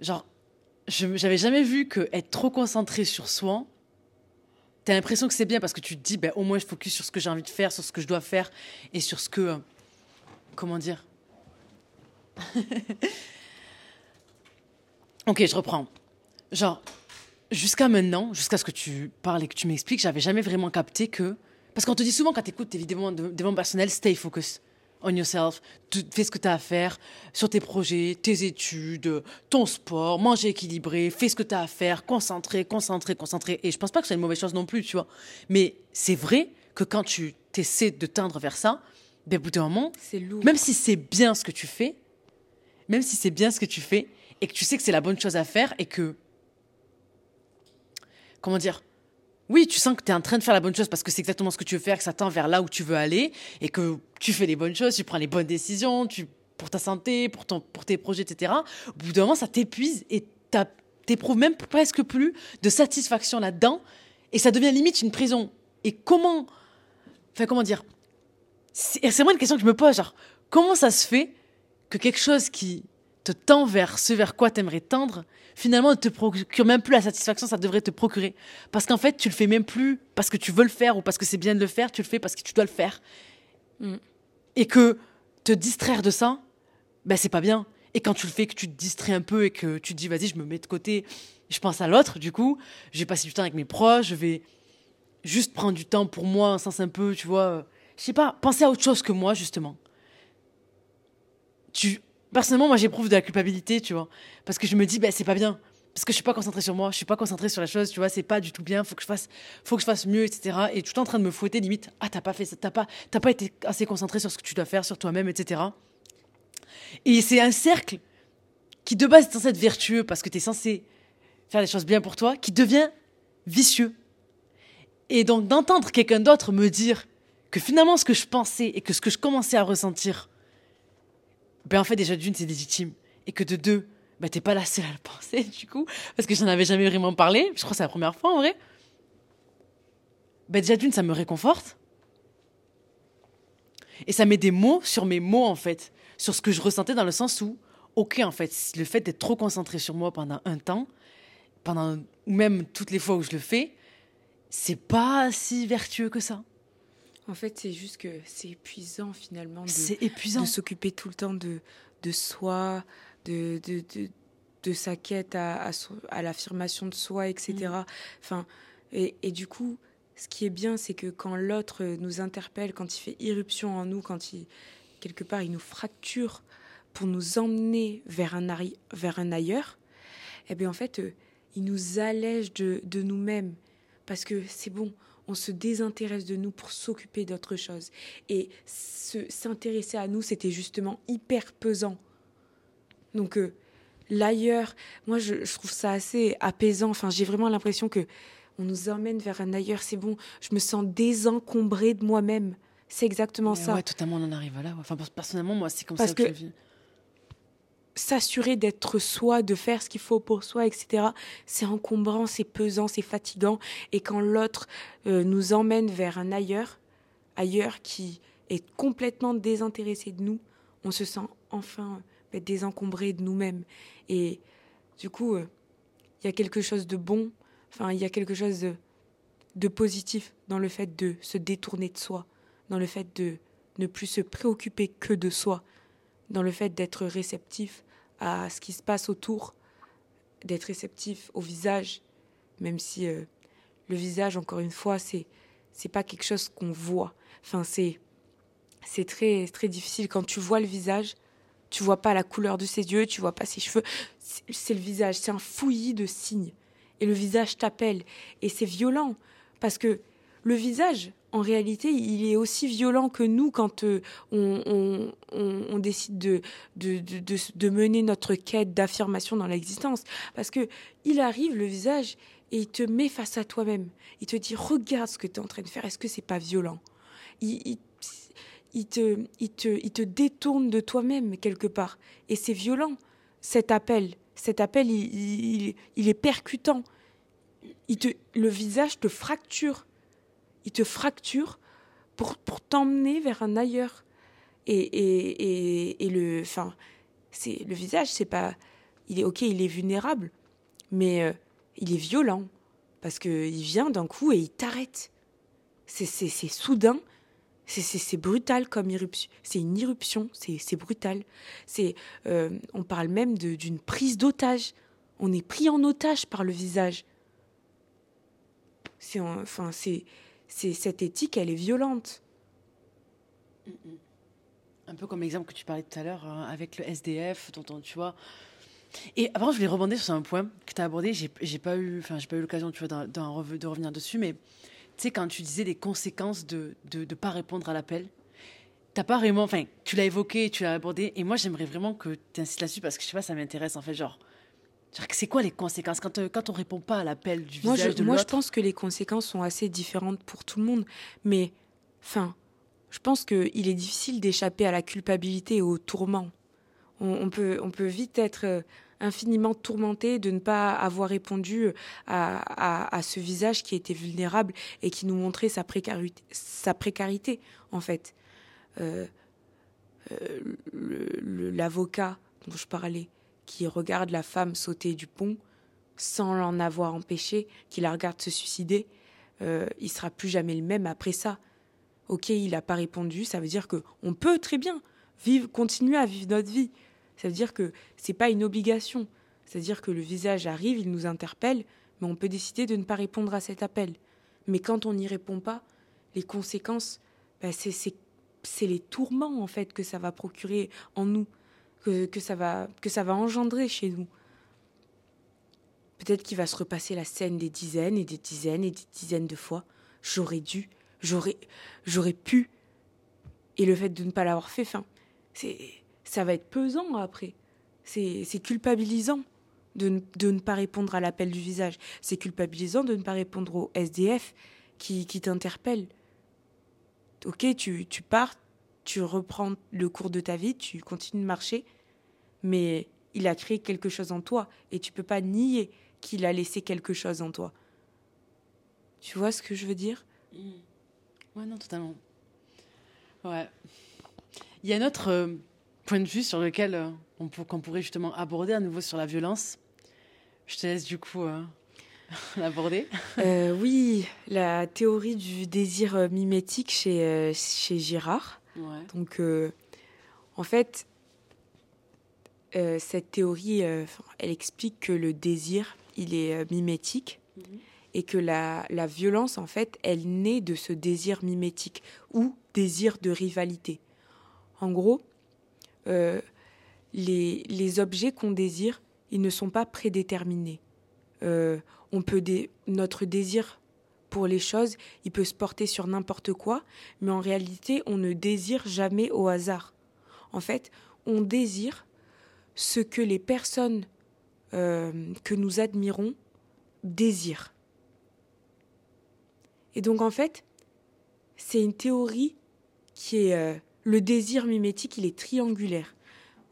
Genre, j'avais jamais vu que être trop concentré sur soi, t'as l'impression que c'est bien parce que tu te dis, ben, au moins je focus sur ce que j'ai envie de faire, sur ce que je dois faire et sur ce que. Euh, comment dire? Ok, je reprends. Genre, jusqu'à maintenant, jusqu'à ce que tu parles et que tu m'expliques, j'avais jamais vraiment capté que. Parce qu'on te dit souvent quand tu écoutes tes vidéos de développement personnel, stay focus on yourself, tu fais ce que tu as à faire sur tes projets, tes études, ton sport, manger équilibré, fais ce que tu as à faire, concentré, concentré, concentré. Et je pense pas que c'est une mauvaise chose non plus, tu vois. Mais c'est vrai que quand tu t'essaies de tendre vers ça, ben, au bout d'un moment, même si c'est bien ce que tu fais, même si c'est bien ce que tu fais, et que tu sais que c'est la bonne chose à faire, et que. Comment dire oui, tu sens que tu es en train de faire la bonne chose parce que c'est exactement ce que tu veux faire, que ça tend vers là où tu veux aller et que tu fais les bonnes choses, tu prends les bonnes décisions tu, pour ta santé, pour, ton, pour tes projets, etc. Au bout d'un moment, ça t'épuise et t'éprouves même presque plus de satisfaction là-dedans et ça devient limite une prison. Et comment. Enfin, comment dire C'est vraiment une question que je me pose. Genre, comment ça se fait que quelque chose qui te tend vers ce vers quoi t'aimerais tendre, finalement ne te procure même plus la satisfaction ça devrait te procurer. Parce qu'en fait, tu le fais même plus parce que tu veux le faire ou parce que c'est bien de le faire, tu le fais parce que tu dois le faire. Mm. Et que te distraire de ça, ben c'est pas bien. Et quand tu le fais, que tu te distrais un peu et que tu te dis, vas-y, je me mets de côté, je pense à l'autre, du coup, je vais passer du temps avec mes proches, je vais, juste prendre du temps pour moi, un sens un peu, tu vois, euh, je sais pas, penser à autre chose que moi, justement. Tu, personnellement, moi, j'éprouve de la culpabilité, tu vois, parce que je me dis, ben, c'est pas bien, parce que je suis pas concentrée sur moi, je suis pas concentrée sur la chose, tu vois, c'est pas du tout bien, faut que je fasse, faut que je fasse mieux, etc. Et tout en train de me fouetter, limite, ah, t'as pas fait ça, t'as pas, t'as pas été assez concentré sur ce que tu dois faire, sur toi-même, etc. Et c'est un cercle qui de base est censé être vertueux parce que tu es censé faire des choses bien pour toi, qui devient vicieux. Et donc d'entendre quelqu'un d'autre me dire que finalement ce que je pensais et que ce que je commençais à ressentir, ben en fait déjà d'une c'est légitime et que de deux, ben t'es pas la seule à le penser du coup parce que j'en avais jamais vraiment parlé. Je crois que c'est la première fois en vrai. Ben déjà d'une ça me réconforte et ça met des mots sur mes mots en fait, sur ce que je ressentais dans le sens où ok en fait le fait d'être trop concentré sur moi pendant un temps, pendant ou même toutes les fois où je le fais, c'est pas si vertueux que ça.
En fait, c'est juste que c'est épuisant finalement de,
C'est épuisant.
de s'occuper tout le temps de, de soi, de, de, de, de sa quête à, à, l'affirmation de soi, etc.
Mm.
Enfin, et, et du coup, ce qui est bien, c'est que quand l'autre nous interpelle, quand il fait irruption en nous, quand il, quelque part, il nous fracture pour nous emmener vers un, arri- vers un ailleurs, eh bien, en fait, euh, il nous allège de, de nous-mêmes. Parce que c'est bon, on se désintéresse de nous pour s'occuper d'autre chose. Et se- s'intéresser à nous, c'était justement hyper pesant. Donc, euh, l'ailleurs, moi, je, je trouve ça assez apaisant. Enfin, j'ai vraiment l'impression que on nous emmène vers un ailleurs. C'est bon, je me sens désencombrée de moi-même. C'est exactement
Mais
ça.
Ouais, totalement, on en arrive là. ouais. Enfin, personnellement, moi, c'est comme
Parce
ça que,
que-
je vis.
S'assurer d'être soi, de faire ce qu'il faut pour soi, etc. C'est encombrant, c'est pesant, c'est fatigant. Et quand l'autre euh, nous emmène vers un ailleurs, ailleurs qui est complètement désintéressé de nous, on se sent enfin euh, désencombré de nous-mêmes. Et du coup, euh, il y a quelque chose de bon, enfin, il y a quelque chose de positif dans le fait de se détourner de soi, dans le fait de ne plus se préoccuper que de soi, dans le fait d'être réceptif à ce qui se passe autour, d'être réceptif au visage, même si euh, le visage, encore une fois, c'est c'est pas quelque chose qu'on voit. Enfin, c'est c'est très très difficile quand tu vois le visage, tu vois pas la couleur de ses yeux, tu vois pas ses cheveux. C'est c'est le visage, c'est un fouillis de signes. Et le visage t'appelle et c'est violent parce que le visage, en réalité, il est aussi violent que nous quand euh, on, on- on- décide de, mener notre quête d'affirmation dans l'existence. Parce que il arrive, le visage, et il te met face à toi-même. Il te dit Regarde ce que tu es en train de faire, est-ce que c'est pas violent? Il, il, te, il te détourne de toi-même quelque part. Et c'est violent, cet appel. Cet appel, il, il, il est percutant. Il te, le visage te fracture. Il te fracture pour, pour t'emmener vers un ailleurs. Et, et, et, le, c'est le visage, c'est pas, il est ok, il est vulnérable, mais euh, il est violent parce que il vient d'un coup et il t'arrête. C'est, c'est, soudain, c'est, c'est, brutal comme irruption. C'est une irruption, c'est, brutal. C'est, euh, on parle même de, d'une prise d'otage. On est pris en otage par le visage. C'est, c'est, c'est cette éthique, elle est violente.
Un peu comme l'exemple que tu parlais tout à l'heure hein, avec le SDF, dont on- tu vois. Et avant, je voulais rebondir sur un point que tu as abordé. J'ai pas eu, enfin, j'ai pas eu l'occasion, tu vois, de revenir dessus. Mais tu sais, quand tu disais les conséquences de de, de pas répondre à l'appel, t'as pas vraiment, enfin, tu l'as évoqué, tu l'as abordé. Et moi, j'aimerais vraiment que tu insistes là-dessus parce que je sais pas, ça m'intéresse en fait, genre. C'est quoi les conséquences quand, euh, quand on répond pas à l'appel du
Moi,
visage
je,
de
moi je pense que les conséquences sont assez différentes pour tout le monde. Mais, enfin, je pense qu'il est difficile d'échapper à la culpabilité et au tourment. On, on peut, on peut vite être euh, infiniment tourmenté de ne pas avoir répondu à, à, à ce visage qui était vulnérable et qui nous montrait sa précarité, sa précarité en fait. Euh, euh, L'avocat dont je parlais, qui regarde la femme sauter du pont, sans l'en avoir empêché, qui la regarde se suicider, euh, il sera plus jamais le même après ça. Ok, il n'a pas répondu, ça veut dire que on peut très bien vivre, continuer à vivre notre vie. Ça veut dire que c'est pas une obligation. C'est-à-dire que le visage arrive, il nous interpelle, mais on peut décider de ne pas répondre à cet appel. Mais quand on n'y répond pas, les conséquences, bah, c'est les tourments en fait que ça va procurer en nous, que, ça, va, que ça va engendrer chez nous. Peut-être qu'il va se repasser la scène des dizaines et des dizaines et des dizaines de fois. J'aurais dû, j'aurais, j'aurais pu. Et le fait de ne pas l'avoir fait, fin, c'est, ça va être pesant après. C'est, c'est culpabilisant de, de, ne pas répondre à l'appel du visage. C'est culpabilisant de ne pas répondre au SDF qui, qui t'interpelle. Ok, tu, tu pars, tu reprends le cours de ta vie, tu continues de marcher, mais il a créé quelque chose en toi et tu peux pas nier qu'il a laissé quelque chose en toi. Tu vois ce que je veux dire?
Mmh. Ouais, non, totalement. Ouais. Il y a un autre euh, point de vue sur lequel euh, on, pourrait justement aborder à nouveau sur la violence. Je te laisse du coup euh, l'aborder.
oui, la théorie du désir mimétique chez, chez Girard.
Ouais.
Donc, en fait, cette théorie, elle explique que le désir, il est euh, mimétique mhm. et que la, la, violence, en fait, elle naît de ce désir mimétique ou désir de rivalité. En gros, euh, les, les, objets qu'on désire, ils ne sont pas prédéterminés. Euh, on peut notre désir pour les choses, il peut se porter sur n'importe quoi, mais en réalité, on ne désire jamais au hasard. En fait, on désire ce que les personnes euh, que nous admirons désirent. Et donc en fait, c'est une théorie qui est euh, le désir mimétique, il est triangulaire.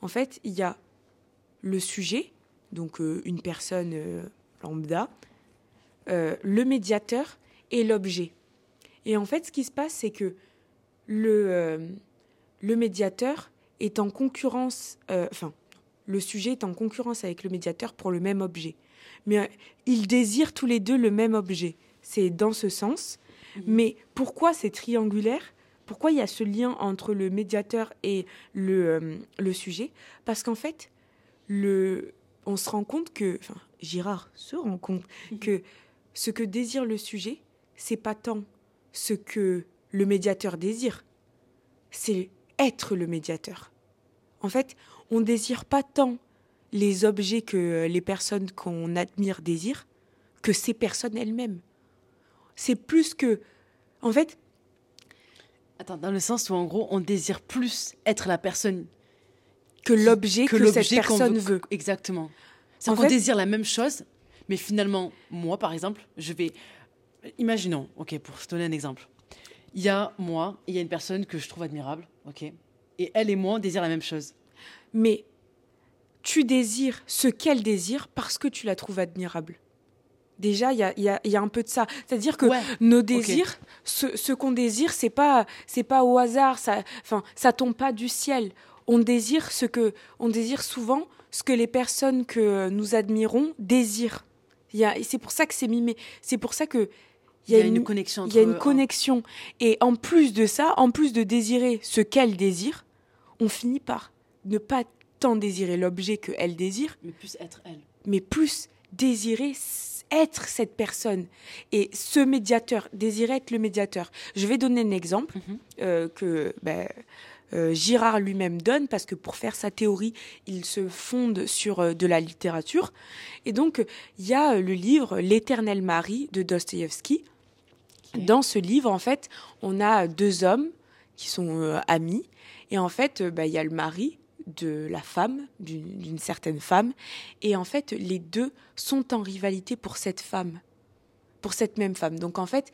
En fait, il y a le sujet, donc euh, une personne lambda, le médiateur et l'objet. Et en fait, ce qui se passe, c'est que le, le médiateur est en concurrence, enfin, le sujet est en concurrence avec le médiateur pour le même objet. Mais euh, ils désirent tous les deux le même objet. C'est dans ce sens. Mhm. Mais pourquoi c'est triangulaire? Pourquoi il y a ce lien entre le médiateur et le, euh, le sujet? Parce qu'en fait, le, on se rend compte que, enfin, Girard se rend compte mhm. que ce que désire le sujet, c'est pas tant ce que le médiateur désire, c'est être le médiateur. En fait, on ne désire pas tant les objets que les personnes qu'on admire désirent que ces personnes elles-mêmes. C'est plus que. En fait.
Attends, dans le sens où en gros, on désire plus être la personne
que l'objet que, cette personne veut.
Exactement. C'est qu'on désire la même chose, mais finalement, moi par exemple, je vais. Imaginons, ok, pour te donner un exemple. Il y a moi, il y a une personne que je trouve admirable, ok, et elle et moi, on désire la même chose
mais tu désires ce qu'elle désire parce que tu la trouves admirable. Déjà, il y a, un peu de ça. C'est-à-dire que nos désirs, ce, qu'on désire, c'est pas, c'est pas au hasard. Ça, enfin, ça tombe pas du ciel. On désire ce que, on désire souvent ce que les personnes que nous admirons désirent. c'est pour ça que c'est mimé. C'est pour ça que
il y, a une, connexion.
Il y a une connexion. Et en plus de ça, en plus de désirer ce qu'elle désire, on finit par ne pas tant désirer l'objet qu'elle désire,
mais plus être elle.
Mais plus désirer être cette personne et ce médiateur, désirer être le médiateur. Je vais donner un exemple mhm. euh, que ben, euh, Girard lui-même donne parce que pour faire sa théorie, il se fonde sur euh, de la littérature. Et donc, il y a le livre L'éternel mari de Dostoïevski. Dans ce livre, en fait, on a deux hommes qui sont amis. Et en fait, ben, il y a le mari de la femme, d'une certaine femme, et en fait, les deux sont en rivalité pour cette femme, pour cette même femme. Donc en fait,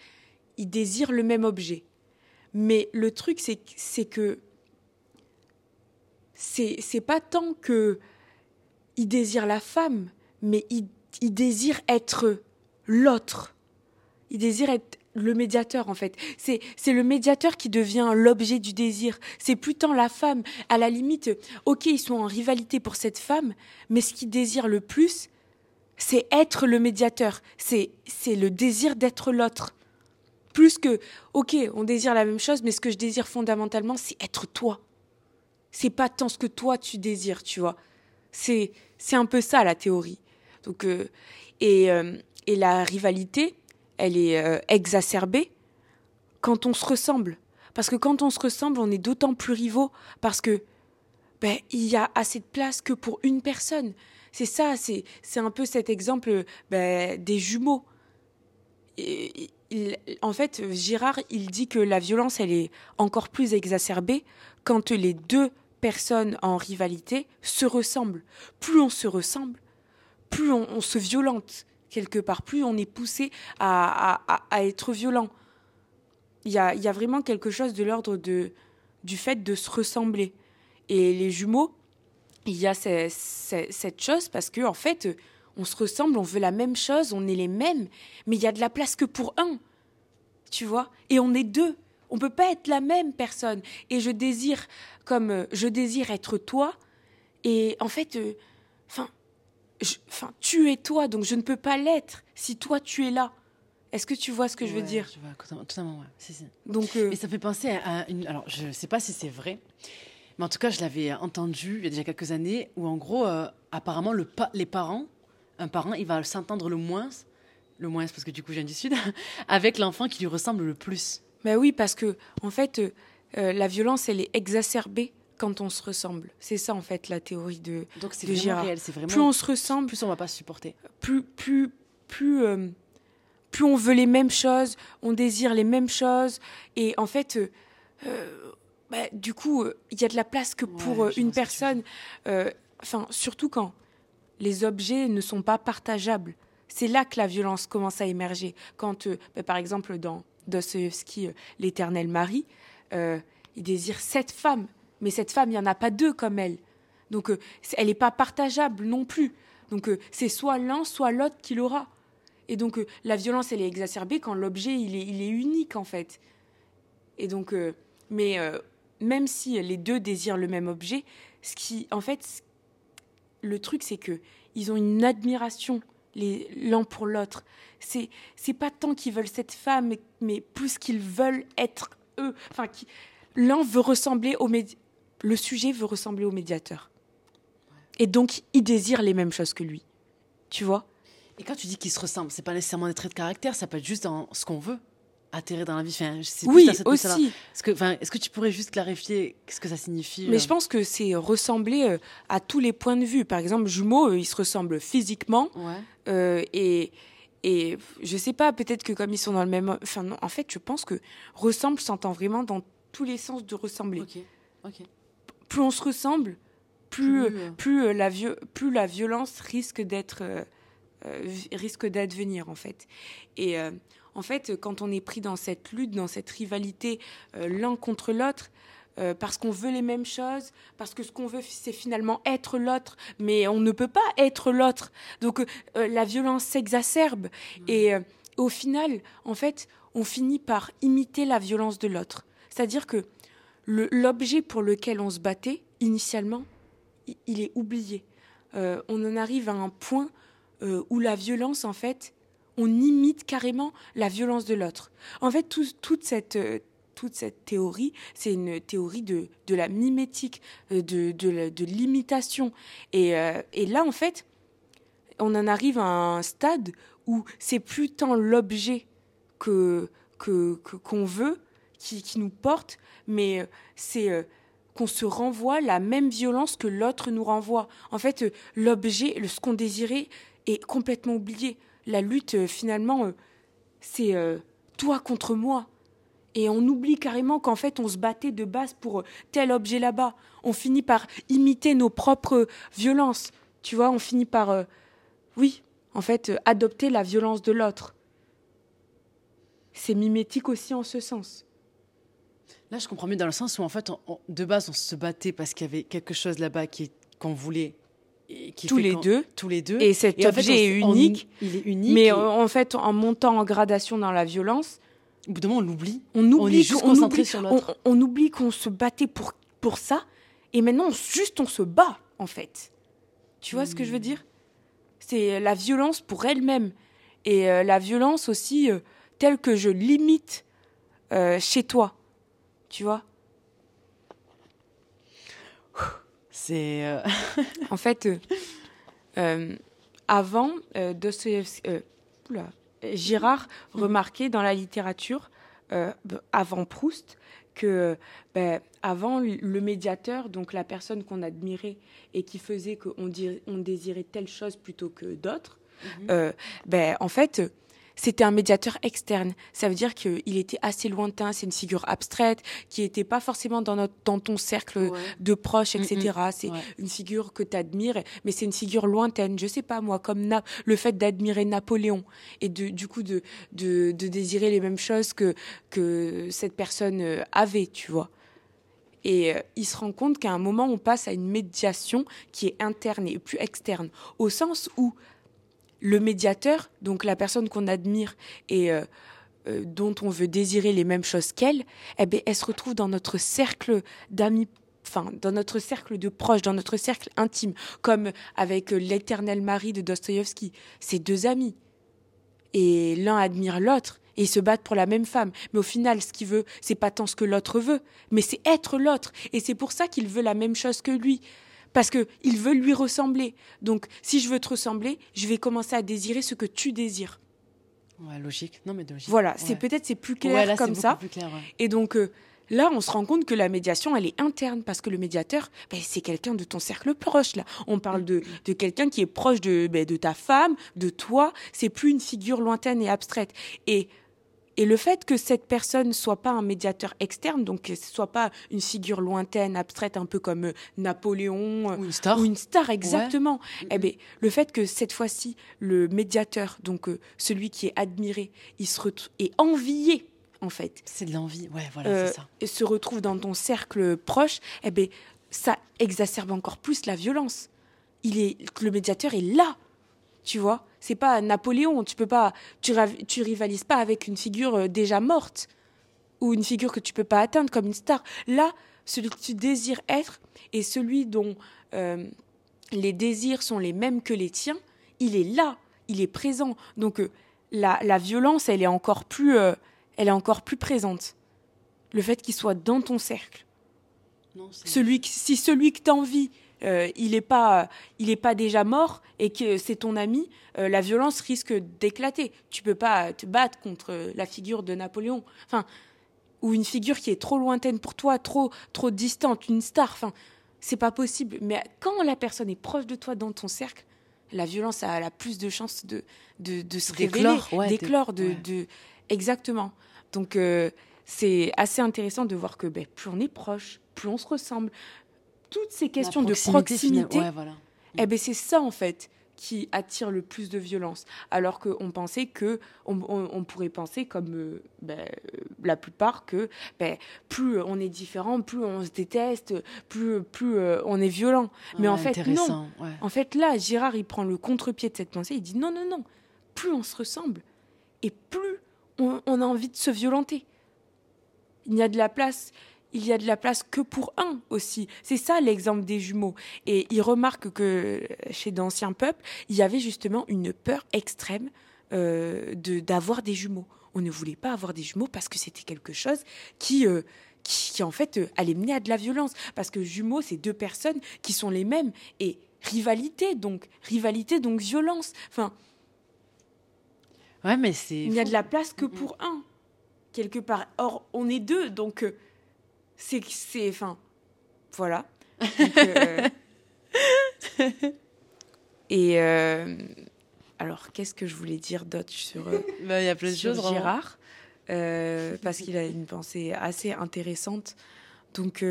ils désirent le même objet. Mais le truc, c'est que c'est pas tant que ils désirent la femme, mais ils, désirent être l'autre. Ils désirent être le médiateur en fait. C'est le médiateur qui devient l'objet du désir. C'est plus tant la femme. À la limite, ok, ils sont en rivalité pour cette femme, mais ce qu'ils désirent le plus, c'est être le médiateur. C'est c'est le désir d'être l'autre. Plus que, ok, on désire la même chose, mais ce que je désire fondamentalement, c'est être toi. C'est pas tant ce que toi tu désires, tu vois. C'est c'est un peu ça la théorie. Donc euh, et euh, et la rivalité, elle est exacerbée quand on se ressemble. Parce que quand on se ressemble, on est d'autant plus rivaux parce que ben, il y a assez de place que pour une personne. C'est ça, c'est un peu cet exemple ben, des jumeaux. en fait, Girard, il dit que la violence, elle est encore plus exacerbée quand les deux personnes en rivalité se ressemblent. Plus on se ressemble, plus on, se violente quelque part, plus on est poussé à, à, être violent. Il y a, y a, vraiment quelque chose de l'ordre de, du fait de se ressembler. Et les jumeaux, il y a cette chose parce que en fait, on se ressemble, on veut la même chose, on est les mêmes, mais il y a de la place que pour un, tu vois, et on est deux. On peut pas être la même personne. Et je désire, comme je désire être toi, et en fait, euh, enfin, enfin, tu es toi, donc je ne peux pas l'être si toi tu es là. Est-ce que tu vois ce que je veux dire
je vois, Totalement, ouais. Donc, euh, ça fait penser à une. Alors, je ne sais pas si c'est vrai, mais en tout cas, je l'avais entendu il y a déjà quelques années, où en gros, euh, apparemment, le les parents, un parent, il va s'entendre le moins, le moins parce que du coup, je viens du Sud, avec l'enfant qui lui ressemble le plus.
Ben oui, parce que, en fait, euh, la violence, elle est exacerbée quand on se ressemble. C'est ça, en fait, la théorie de,
Donc c'est vraiment réel, c'est vraiment...
Plus on se ressemble...
Plus on va pas se supporter.
Plus, plus, plus, plus on veut les mêmes choses, on désire les mêmes choses, et en fait bah, du coup, euh, il y a de la place que pour euh, une personne. Euh, enfin, surtout quand les objets ne sont pas partageables. C'est là que la violence commence à émerger. Quand, bah, par exemple, dans Dostoevsky, l'éternel mari, il désire sept femmes, mais cette femme, il n'y en a pas deux comme elle. Donc, elle n'est pas partageable non plus. Donc, c'est soit l'un, soit l'autre qui l'aura. Et donc, la violence, elle est exacerbée quand l'objet, il est, il est unique, en fait. Et donc, mais même si les deux désirent le même objet, ce qui, en fait, le truc, c'est que ils ont une admiration l'un pour l'autre. C'est c'est pas tant qu'ils veulent cette femme, mais, plus qu'ils veulent être eux. Enfin, l'un veut ressembler au le sujet veut ressembler au médiateur. Et donc, il désire les mêmes choses que lui. Tu vois?
Et quand tu dis qu'ils se ressemblent, c'est pas nécessairement des traits de caractère, ça peut être juste dans ce qu'on veut atterrir dans la vie enfin,
Oui, aussi.
Est-ce que, est que tu pourrais juste clarifier ce que ça signifie
Mais euh je pense que c'est ressembler euh, à tous les points de vue. Par exemple, jumeaux, euh, ils se ressemblent physiquement. et, et je sais pas, peut-être que comme ils sont dans le même. Enfin, non, en fait, je pense que ressemble s'entend vraiment dans tous les sens de ressembler. Plus on se ressemble, plus, plus, la, plus la violence risque d'être. risque d'advenir en fait. Et en fait, quand on est pris dans cette lutte, dans cette rivalité euh, l'un contre l'autre, euh, parce qu'on veut les mêmes choses, parce que ce qu'on veut, c'est finalement être l'autre, mais on ne peut pas être l'autre. Donc euh, la violence s'exacerbe. Mmh. Et au final, en fait, on finit par imiter la violence de l'autre. C'est-à-dire que l'objet pour lequel on se battait, initialement, il est oublié. on en arrive à un point où la violence, en fait, on imite carrément la violence de l'autre. En fait, toute cette euh, toute cette théorie, c'est une théorie de, de la mimétique, euh, de, de, l'imitation. Et, euh, et, là, en fait, on en arrive à un stade où c'est plus tant l'objet que qu'on que, veut qui, nous porte, mais c'est qu'on se renvoie la même violence que l'autre nous renvoie. En fait, l'objet, ce qu'on désirait, est complètement oublié la lutte, euh, finalement, euh, c'est euh, toi contre moi. Et on oublie carrément qu'en fait, on se battait de base pour tel objet là-bas. On finit par imiter nos propres violences. Tu vois, on finit par, oui, en fait, adopter la violence de l'autre. C'est mimétique aussi en ce sens.
Là, je comprends mieux dans le sens où, en fait, de base, on se battait parce qu'il y avait quelque chose là-bas qu'on voulait
tous les deux.
Tous les deux.
Et cet objet est unique.
il est unique.
Mais en fait, en montant en gradation dans la violence,
au bout d'un moment, on l'oublie.
On oublie.
On est juste concentré sur l'autre.
On, oublie qu'on se battait pour pour ça, et maintenant, juste, on se bat en fait. Tu vois ce que je veux hmm. dire? C'est la violence pour elle-même et euh, la violence aussi euh, telle que je limite euh, chez toi. Tu vois
C'est. Euh,
en fait, euh, euh, avant Dostoevsky. Girard remarquait dans la littérature, avant Proust, que ben, avant le médiateur, donc la personne qu'on admirait et qui faisait qu'on on désirait telle chose plutôt que d'autres, mhm. ben, en fait, c'était un médiateur externe. Ça veut dire qu'il était assez lointain, c'est une figure abstraite, qui n'était pas forcément dans, notre, dans ton cercle de proches, etc. C'est une figure que tu admires, mais c'est une figure lointaine. Je sais pas, moi, comme le fait d'admirer Napoléon et de, du coup de, de, désirer les mêmes choses que, que cette personne euh, avait, tu vois. Et euh, il se rend compte qu'à un moment, on passe à une médiation qui est interne et plus externe, au sens où le médiateur, donc la personne qu'on admire et euh, euh, dont on veut désirer les mêmes choses qu'elle, eh ben, elle se retrouve dans notre cercle d'amis enfin dans notre cercle de proches, dans notre cercle intime, comme avec l'éternel mari de Dostoïevski, c'est deux amis. Et l'un admire l'autre et ils se battent pour la même femme. Mais au final, ce qu'il veut, c'est pas tant ce que l'autre veut, mais c'est être l'autre. Et c'est pour ça qu'il veut la même chose que lui parce qu'il veut lui ressembler. Donc, si je veux te ressembler, je vais commencer à désirer ce que tu désires.
Ouais, logique. Non, mais logique.
Voilà, c'est peut-être c'est plus clair comme ça. Et donc euh, là, on se rend compte que la médiation, elle est interne parce que le médiateur, ben, c'est quelqu'un de ton cercle proche. Là, on parle de, de quelqu'un qui est proche de, ben, de ta femme, de toi. C'est plus une figure lointaine et abstraite. Et et le fait que cette personne ne soit pas un médiateur externe, donc que ce soit pas une figure lointaine, abstraite, un peu comme euh, Napoléon
euh, ou une star,
ou une star exactement. Eh ben, le fait que cette fois-ci le médiateur, donc euh, celui qui est admiré, il se est envié en fait.
C'est de l'envie, ouais, voilà, c'est ça.
Et se retrouve dans ton cercle proche, eh ben, ça exacerbe encore plus la violence. Il est, le médiateur est là, tu vois c'est pas Napoléon. Tu peux pas, tu, tu rivalises pas avec une figure euh, déjà morte ou une figure que tu peux pas atteindre comme une star. Là, celui que tu désires être et celui dont euh, les désirs sont les mêmes que les tiens, il est là, il est présent. Donc euh, la, violence, elle est encore plus, elle est encore plus présente. Le fait qu'il soit dans ton cercle. celui, si celui que tu envies euh, il n'est pas, il est pas déjà mort et que c'est ton ami, euh, la violence risque d'éclater. Tu peux pas te battre contre la figure de Napoléon, enfin, ou une figure qui est trop lointaine pour toi, trop, trop distante, une star. Enfin, c'est pas possible. Mais quand la personne est proche de toi dans ton cercle, la violence a, la plus de chances de, de, se révéler, d'éclore, de, de, exactement. Donc euh, c'est assez intéressant de voir que ben, plus on est proche, plus on se ressemble, toutes ces questions de proximité, eh ben c'est ça en fait qui attire le plus de violence. Alors qu'on pensait que, on, pourrait penser comme euh, ben, la plupart que ben, plus on est différent, plus on se déteste, plus, plus euh, on est violent. Mais en fait, non. En fait, là, Girard, il prend le contre-pied de cette pensée. Il dit non, non, non. Plus on se ressemble et plus on, on a envie de se violenter. Il y a de la place il y a de la place que pour un aussi. C'est ça l'exemple des jumeaux. Et il remarque que chez d'anciens peuples, il y avait justement une peur extrême euh, d'avoir des jumeaux. On ne voulait pas avoir des jumeaux parce que c'était quelque chose qui, euh, qui, en fait, euh, allait mener à de la violence. Parce que jumeaux, c'est deux personnes qui sont les mêmes. Et rivalité, donc, rivalité, donc violence. Enfin.
Ouais, mais c'est.
Il n'y a de la place que pour un, quelque part. Or, on est deux, donc c'est c'est enfin voilà. Euh, et euh, alors qu'est-ce que je voulais dire d'autre sur euh,
bah, il y a plein de choses
Girard parce qu'il a une pensée assez intéressante. Donc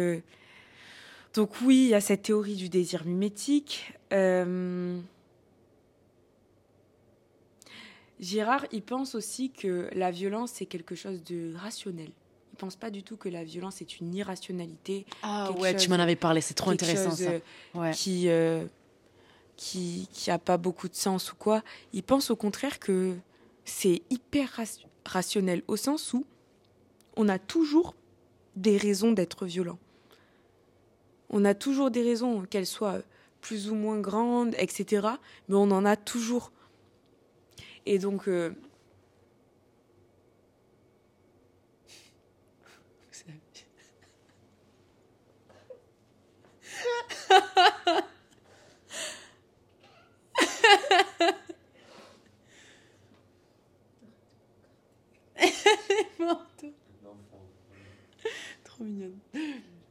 donc oui il y a cette théorie du désir mimétique Girard, il pense aussi que la violence, c'est quelque chose de rationnel pense pas du tout que la violence est une irrationalité.
Ah ouais, tu m'en avais parlé, c'est trop intéressant ça.
Euh, qui, euh, qui qui a pas beaucoup de sens ou quoi. Il pense au contraire que c'est hyper rationnel au sens où on a toujours des raisons d'être violent. On a toujours des raisons, qu'elles soient plus ou moins grandes, etc. Mais on en a toujours. Et donc, euh, Trop mignonne.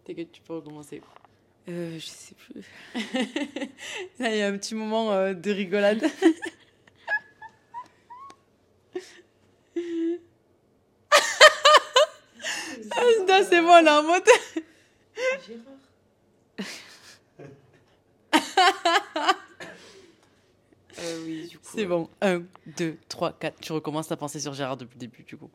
T'inquiète, tu peux recommencer.
Euh, je sais plus.
Là, il y a un petit moment euh, de rigolade. ah, c'est bon, là, en mode. Gérard.
Euh, oui, du coup.
C'est bon. 1, 2, 3, 4. Tu recommences à penser sur Gérard depuis le début, du coup.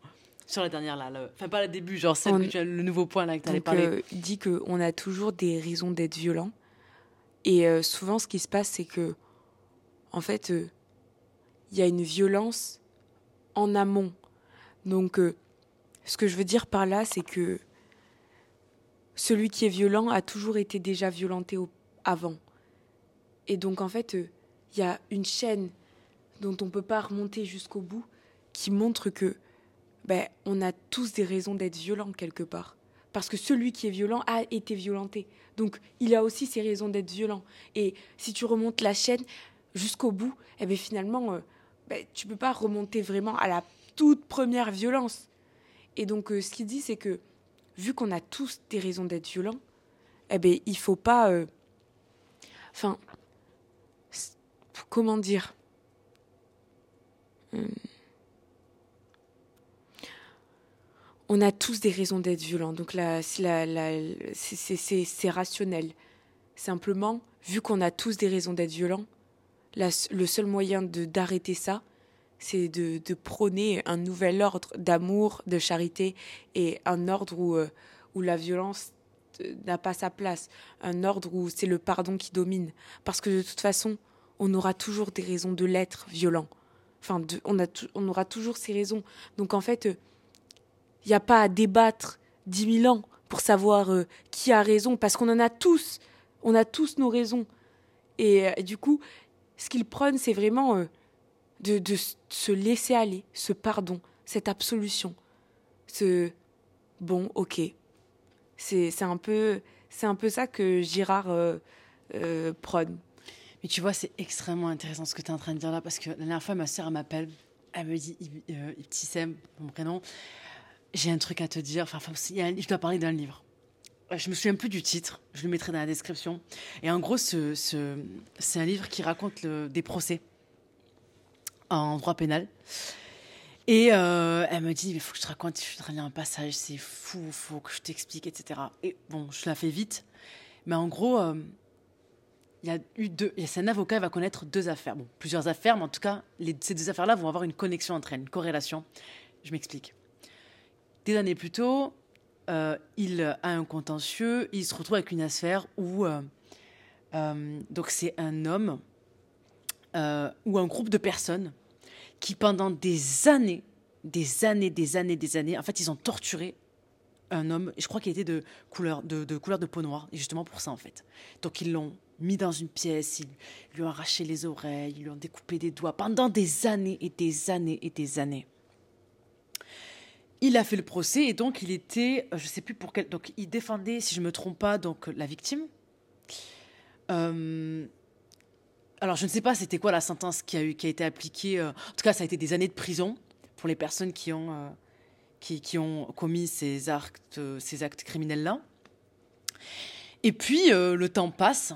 Sur la dernière, là. le- Enfin, pas le début, genre celle
On-
que tu as, le nouveau point, là, que tu allais
Donc,
parler.
euh, dit qu'on a toujours des raisons d'être violent. Et euh, souvent, ce qui se passe, c'est que, en fait, euh, il y a une violence en amont. Donc, euh, ce que je veux dire par là, c'est que celui qui est violent a toujours été déjà violenté au- avant. Et donc, en fait, euh, il y a une chaîne dont on ne peut pas remonter jusqu'au bout qui montre que ben, on a tous des raisons d'être violents quelque part. Parce que celui qui est violent a été violenté. Donc, il a aussi ses raisons d'être violent. Et si tu remontes la chaîne jusqu'au bout, eh bien, finalement, euh, ben, tu peux pas remonter vraiment à la toute première violence. Et donc, euh, ce qu'il dit, c'est que vu qu'on a tous des raisons d'être violents, eh bien, il faut pas. Enfin, comment dire Hum. on a tous des raisons d'être violents. Donc là, c'est rationnel. Simplement, vu qu'on a tous des raisons d'être violents, le seul moyen d'arrêter ça, c'est de, de prôner un nouvel ordre d'amour, de charité et un ordre où, euh, où la violence euh, n'a pas sa place. Un ordre où c'est le pardon qui domine. Parce que de toute façon, on aura toujours des raisons de l'être violent. Enfin, on, a on aura toujours ces raisons. Donc en fait, il n'y a pas à débattre dix mille ans pour savoir euh, qui a raison, parce qu'on en a tous. On a tous nos raisons. Et, euh, du coup, ce qu'ils prennent, c'est vraiment euh, de, de se laisser aller, ce pardon, cette absolution. Ce bon, ok. C'est un, peu- c'est un peu ça que Girard prône.
Mais tu vois, c'est extrêmement intéressant ce que tu es en train de dire là, parce que la dernière fois, ma elle m'appelle, elle me dit, euh, mon prénom, j'ai un truc à te dire, enfin, je dois parler d'un livre. Euh, Je me souviens plus du titre, je le mettrai dans la description. Et en gros, ce, ce- c'est un livre qui raconte des procès en droit pénal. Et euh, elle me dit, il faut que je te raconte, je suis en train de lire un passage, c'est fou, il faut que je t'explique, etc. Et bon, je la fais vite. Mais en gros, euh, il y a eu deux. et C'est un avocat, il va connaître deux affaires. Bon, plusieurs affaires, mais en tout cas, ces deux affaires-là vont avoir une connexion entre elles, une corrélation. Je m'explique. Des années plus tôt, euh, il a un contentieux, il se retrouve avec une affaire où. euh, euh, donc, c'est un homme ou un groupe de personnes qui, pendant des années, des années, des années, des années, en fait, ils ont torturé un homme, je crois qu'il était de couleur de, de couleur de peau noire, justement pour ça, en fait. Donc, ils l'ont mis dans une pièce, ils lui ont arraché les oreilles, ils lui ont découpé des doigts pendant des années et des années et des années. Il a fait le procès et donc il était, euh, je sais plus pour quel, donc il défendait, si je me trompe pas, donc la victime. Euh, alors je ne sais pas c'était quoi la sentence qui a eu, qui a été appliquée. euh, en tout cas, ça a été des années de prison pour les personnes qui ont, euh, commis ces actes, euh, ces actes criminels là. Et puis euh, le temps passe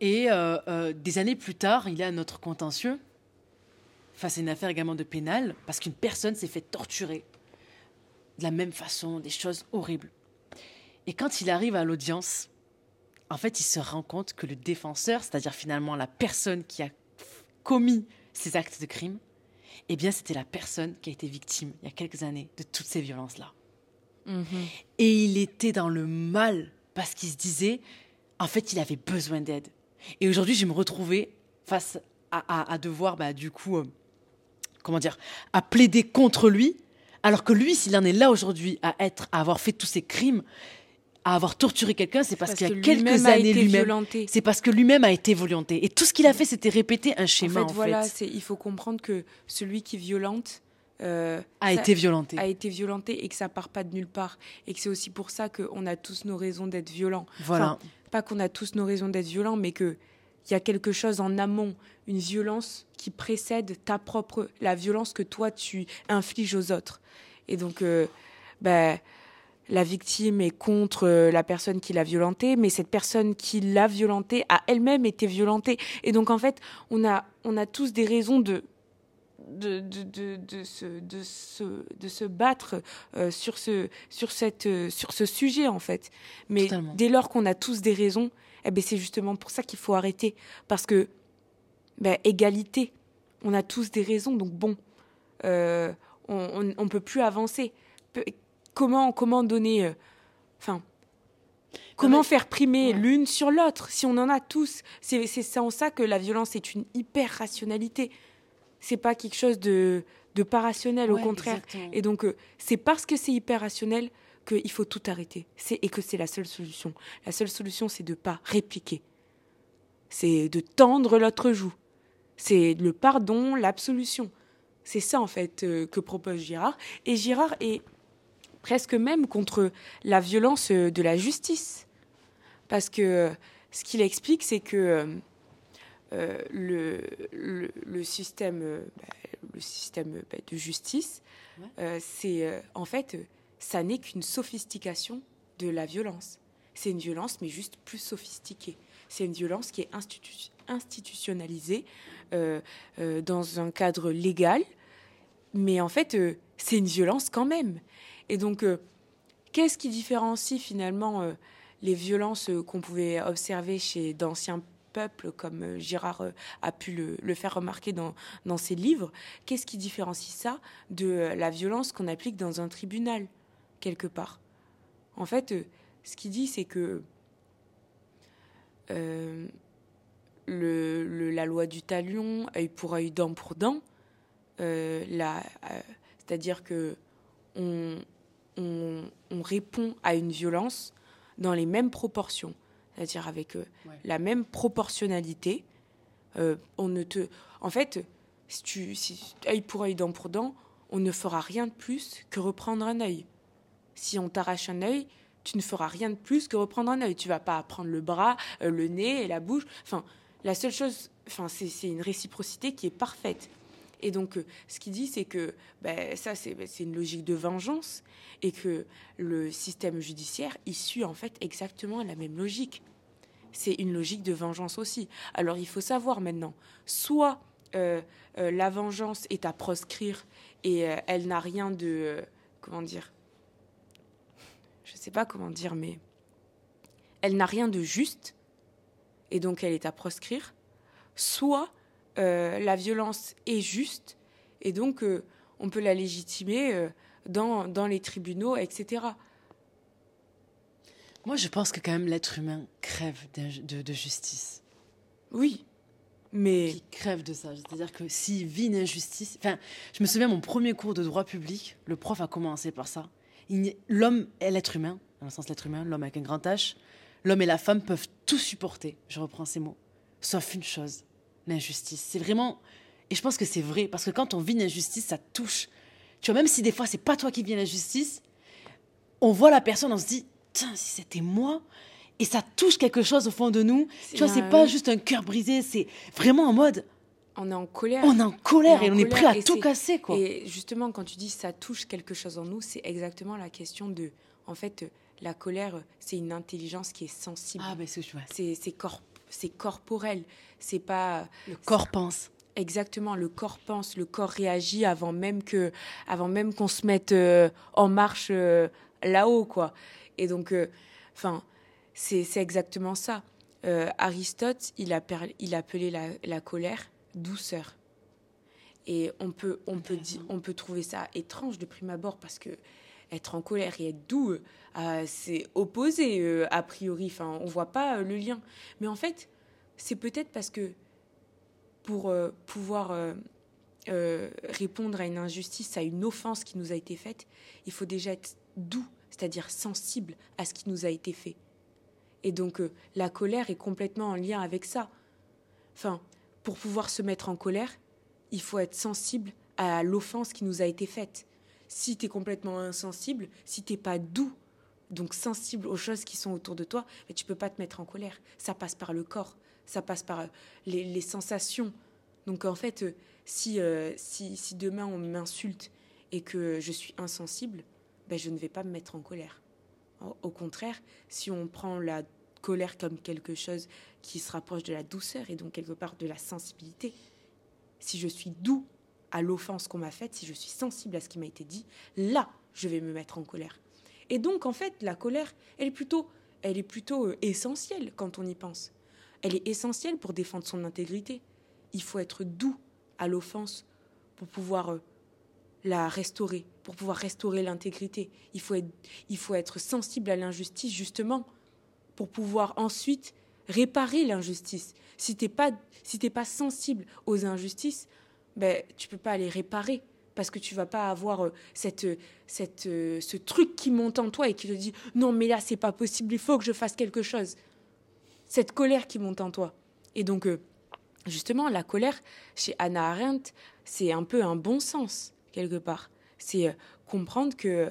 et euh, euh, des années plus tard, il est à notre contentieux face à une affaire également de pénal parce qu'une personne s'est fait torturer de la même façon, des choses horribles. Et quand il arrive à l'audience, en fait, il se rend compte que le défenseur, c'est-à-dire finalement la personne qui a commis ces actes de crime, eh bien, c'était la personne qui a été victime il y a quelques années de toutes ces violences-là. Et il était dans le mal parce qu'il se disait, en fait, il avait besoin d'aide. Et aujourd'hui, je me retrouvais face à, à- à devoir, bah, du coup, euh, comment dire, à plaider contre lui, alors que lui, s'il en est là aujourd'hui à être, à avoir fait tous ces crimes, à avoir torturé quelqu'un, c'est parce, qu'il y a quelques
a
années lui-même, c'est parce que lui-même a été violenté. Et tout ce qu'il a fait, c'était répéter un
En
schéma,
fait,
en fait,
voilà, c'est- il faut comprendre que celui qui violente euh,
a été violenté.
a été violenté et que ça part pas de nulle part. Et que c'est aussi pour ça qu'on a tous nos raisons d'être violents.
Voilà.
Enfin, qu'on a tous nos raisons d'être violents, mais qu'il y a quelque chose en amont, une violence qui précède ta propre, la violence que toi tu infliges aux autres. Et donc, euh, ben, la victime est contre la personne qui l'a violentée, mais cette personne qui l'a violentée a elle-même été violentée. Et donc, en fait, on a, on a tous des raisons de, de, de, de, se, de, se, de se battre euh, sur, ce, sur, cette, euh, sur ce sujet, en fait. Mais dès lors qu'on a tous des raisons, eh ben, c'est justement pour ça qu'il faut arrêter. Parce que, ben, égalité, on a tous des raisons, donc bon, euh, on ne peut plus avancer. Comment, comment donner. Enfin. Comment faire primer l'une sur l'autre si on en a tous? C'est en ça que la violence est une hyper rationalité c'est pas quelque chose de, de pas rationnel, au contraire. Et donc, euh, c'est parce que c'est hyper rationnel qu'il faut tout arrêter. Et que c'est la seule solution. La seule solution, c'est de pas répliquer. C'est de tendre l'autre joue. C'est le pardon, l'absolution. C'est ça, en fait, euh, que propose Girard. Et Girard est presque même contre la violence euh, de la justice. Parce que ce qu'il explique, c'est que euh, le, le, système, euh, bah, le système bah, de justice, euh, c'est en fait, ça n'est qu'une sophistication de la violence. C'est une violence, mais juste plus sophistiquée. C'est une violence qui est institutionnalisée dans un cadre légal, mais en fait, c'est une violence quand même. Et donc, qu'est-ce qui différencie finalement les violences qu'on pouvait observer chez d'anciens comme euh, Girard euh, a pu le, faire remarquer dans, ses livres, qu'est-ce qui différencie ça de euh, la violence qu'on applique dans un tribunal, quelque part? En fait, ce qu'il dit, c'est que la loi du talion, œil pour œil, dent pour dent, c'est-à-dire que on, on, répond à une violence dans les mêmes proportions c'est-à-dire avec euh, la même proportionnalité. Euh, on ne te, en fait, si tu, si, œil pour œil, dent pour dent, on ne fera rien de plus que reprendre un œil. Si on t'arrache un œil, tu ne feras rien de plus que reprendre un œil. Tu vas pas prendre le bras, euh, le nez et la bouche. Enfin, la seule chose, enfin, c'est une réciprocité qui est parfaite. Et donc, ce qu'il dit, c'est que ben, ça, ben, c'est une logique de vengeance et que le système judiciaire, il suit en fait exactement la même logique. C'est une logique de vengeance aussi. Alors il faut savoir maintenant, soit euh, euh, la vengeance est à proscrire et euh, elle n'a rien de... comment dire Je ne sais pas comment dire, mais elle n'a rien de juste et donc elle est à proscrire. Soit la violence est juste et donc on peut la légitimer dans, dans les tribunaux, etc.
Moi, je pense que quand même l'être humain crève de, de, justice.
Oui, mais...
Qui crève de ça. C'est-à-dire que s'il vit une injustice... Enfin, je me souviens, mon premier cours de droit public, le prof a commencé par ça. L'homme et l'être humain, dans le sens l'être humain, l'homme avec un grand H, l'homme et la femme peuvent tout supporter, je reprends ces mots, sauf une chose, l'injustice. C'est vraiment... Et je pense que c'est vrai, parce que quand on vit une injustice, ça touche tu vois, même si des fois, c'est pas toi qui viens la justice, on voit la personne, on se dit, tiens, si c'était moi, et ça touche quelque chose au fond de nous. Tu vois, c'est pas juste un cœur brisé, c'est vraiment en mode.
On est en colère.
On est en colère et on est prêt à tout casser, quoi.
Et justement, quand tu dis ça touche quelque chose en nous, c'est exactement la question de. En fait, la colère, c'est une intelligence qui est sensible.
Ah, ben c'est
C'est corp corporel. C'est pas.
Le corps pense.
Exactement, le corps pense, le corps réagit avant même que, avant même qu'on se mette euh, en marche euh, là-haut, quoi. Et donc, euh, enfin, c'est exactement ça. Aristote, il, a il appelait la, la, colère douceur. Et on peut, on peut, on peut trouver ça étrange de prime abord parce que être en colère et être doux, c'est opposé a priori. Enfin, on voit pas le lien. Mais en fait, c'est peut-être parce que pour euh, pouvoir euh, euh, répondre à une injustice, à une offense qui nous a été faite, il faut déjà être doux, c'est-à-dire sensible à ce qui nous a été fait. Et donc la colère est complètement en lien avec ça. Enfin, pour pouvoir se mettre en colère, il faut être sensible à l'offense qui nous a été faite. Si tu es complètement insensible, si tu n'es pas doux, donc sensible aux choses qui sont autour de toi, mais tu peux pas te mettre en colère. Ça passe par le corps ça passe par euh, les, sensations. Donc en fait, euh, si, euh, si, si, demain on m'insulte et que je suis insensible, ben, je ne vais pas me mettre en colère. Au contraire, si on prend la colère comme quelque chose qui se rapproche de la douceur et donc quelque part de la sensibilité, si je suis doux à l'offense qu'on m'a faite, si je suis sensible à ce qui m'a été dit, là, je vais me mettre en colère. Et donc, en fait, la colère, elle est plutôt, elle est plutôt essentielle quand on y pense. Elle est essentielle pour défendre son intégrité. Il faut être doux à l'offense pour pouvoir euh, la restaurer, pour pouvoir restaurer l'intégrité. Il, faut être, il faut être sensible à l'injustice, justement, pour pouvoir ensuite réparer l'injustice. Si tu n'es pas, si pas sensible aux injustices, ben, tu peux pas les réparer parce que tu vas pas avoir euh, cette, cette, euh, ce truc qui monte en toi et qui te dit non mais là c'est pas possible, il faut que je fasse quelque chose. Cette colère qui monte en toi. Et donc euh, justement la colère chez Anna Arendt, c'est un peu un bon sens quelque part. C'est comprendre que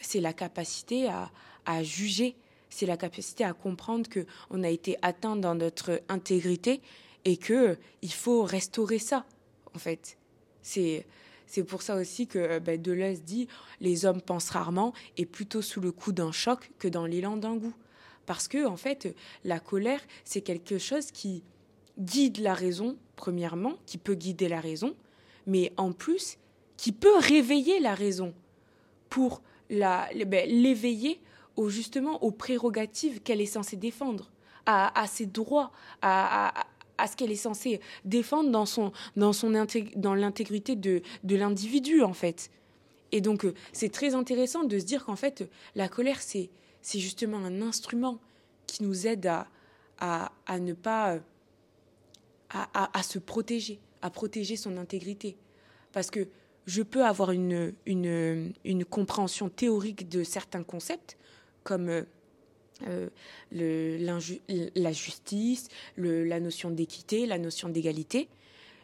c'est la capacité à, à juger, c'est la capacité à comprendre que on a été atteint dans notre intégrité et que il faut restaurer ça en fait. C'est c'est pour ça aussi que ben, Deleuze dit les hommes pensent rarement et plutôt sous le coup d'un choc que dans l'élan d'un goût. Parce que, en fait, la colère, c'est quelque chose qui guide la raison, premièrement, qui peut guider la raison, mais en plus, qui peut réveiller la raison pour ben, l'éveiller au, justement aux prérogatives qu'elle est censée défendre, à, ses droits, à, ce qu'elle est censée défendre dans, son, dans, son dans l'intégrité de, de l'individu, en fait. Et donc, euh, c'est très intéressant de se dire qu'en fait, la colère, c'est, c'est justement un instrument qui nous aide à, à, ne pas. Euh, à, se protéger, à protéger son intégrité. Parce que je peux avoir une, compréhension théorique de certains concepts, comme euh, euh, la justice, la notion d'équité, la notion d'égalité,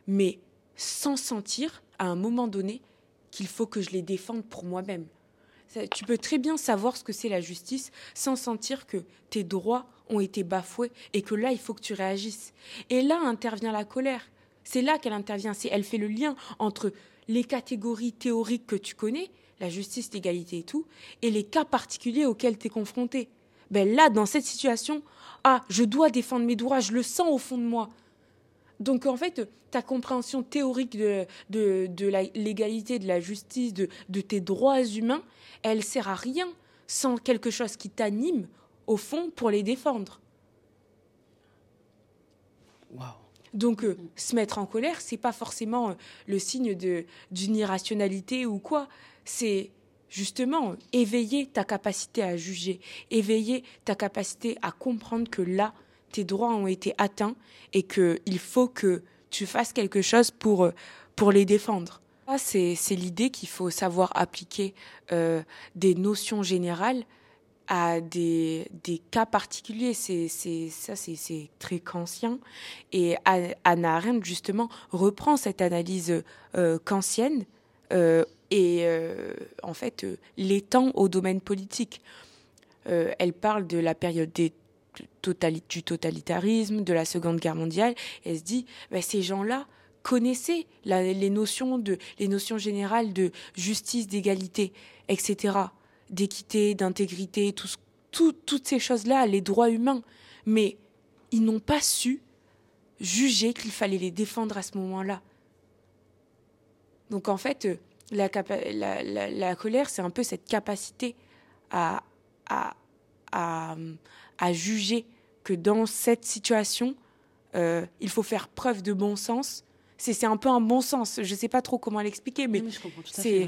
mais sans sentir à un moment donné qu'il faut que je les défende pour moi-même. Tu peux très bien savoir ce que c'est la justice sans sentir que tes droits ont été bafoués et que là, il faut que tu réagisses. Et là intervient la colère. C'est là qu'elle intervient. C'est elle fait le lien entre les catégories théoriques que tu connais, la justice, l'égalité et tout, et les cas particuliers auxquels tu es confronté ben là, dans cette situation, ah, je dois défendre mes droits, je le sens au fond de moi. Donc en fait, ta compréhension théorique de, de, de la légalité, de la justice, de, de tes droits humains, elle sert à rien sans quelque chose qui t'anime au fond pour les défendre. Donc euh, se mettre en colère, c'est pas forcément euh, le signe d'une irrationalité ou quoi. C'est justement éveiller ta capacité à juger, éveiller ta capacité à comprendre que là, tes droits ont été atteints et qu'il faut que tu fasses quelque chose pour, pour les défendre. C'est l'idée qu'il faut savoir appliquer euh, des notions générales à des, des cas particuliers. C'est ça, c'est très kantien. Et Anna Arendt justement reprend cette analyse euh, kantienne euh, et euh, en fait euh, l'étend au domaine politique. Euh, elle parle de la période des du totalitarisme, de la Seconde Guerre mondiale. elle se dit, bah, ces gens-là connaissaient les notions générales de justice, d'égalité, etc., d'équité, d'intégrité, tout, toutes ces choses-là, les droits humains. Mais ils n'ont pas su juger qu'il fallait les défendre à ce moment-là. Donc en fait, la, la, colère, c'est un peu cette capacité à, à, à, juger que dans cette situation, euh, il faut faire preuve de bon sens. C'est un peu un bon sens. Je ne sais pas trop comment l'expliquer, mais, c'est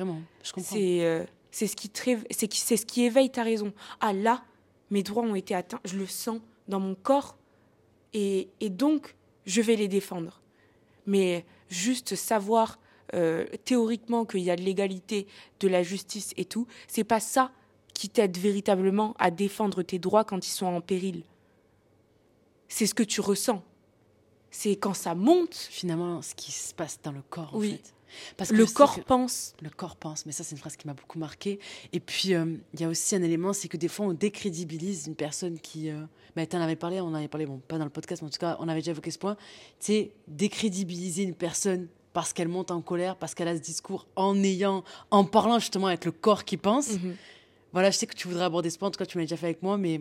euh, c'est ce qui c'est ce qui éveille ta raison. Ah là, mes droits ont été atteints, je le sens dans mon corps, et, et donc je vais les défendre. Mais juste savoir euh, théoriquement qu'il y a de l'égalité, de la justice et tout, c'est pas ça qui t'aide véritablement à défendre tes droits quand ils sont en péril. C'est ce que tu ressens. C'est quand ça monte.
Finalement, ce qui se passe dans le corps, en
oui.
fait.
Parce que le corps pense.
Le corps pense, mais ça c'est une phrase qui m'a beaucoup marqué. Et puis euh, il y a aussi un élément, c'est que des fois on décrédibilise une personne qui. Euh... Bah, tu en avais parlé, on en avait parlé, bon, pas dans le podcast, mais en tout cas on avait déjà évoqué ce point. Tu sais, décrédibiliser une personne parce qu'elle monte en colère, parce qu'elle a ce discours en ayant, en parlant justement avec le corps qui pense, mhm. Voilà, je sais que tu voudrais aborder ce point, en tout cas, tu m'as déjà fait avec moi, mais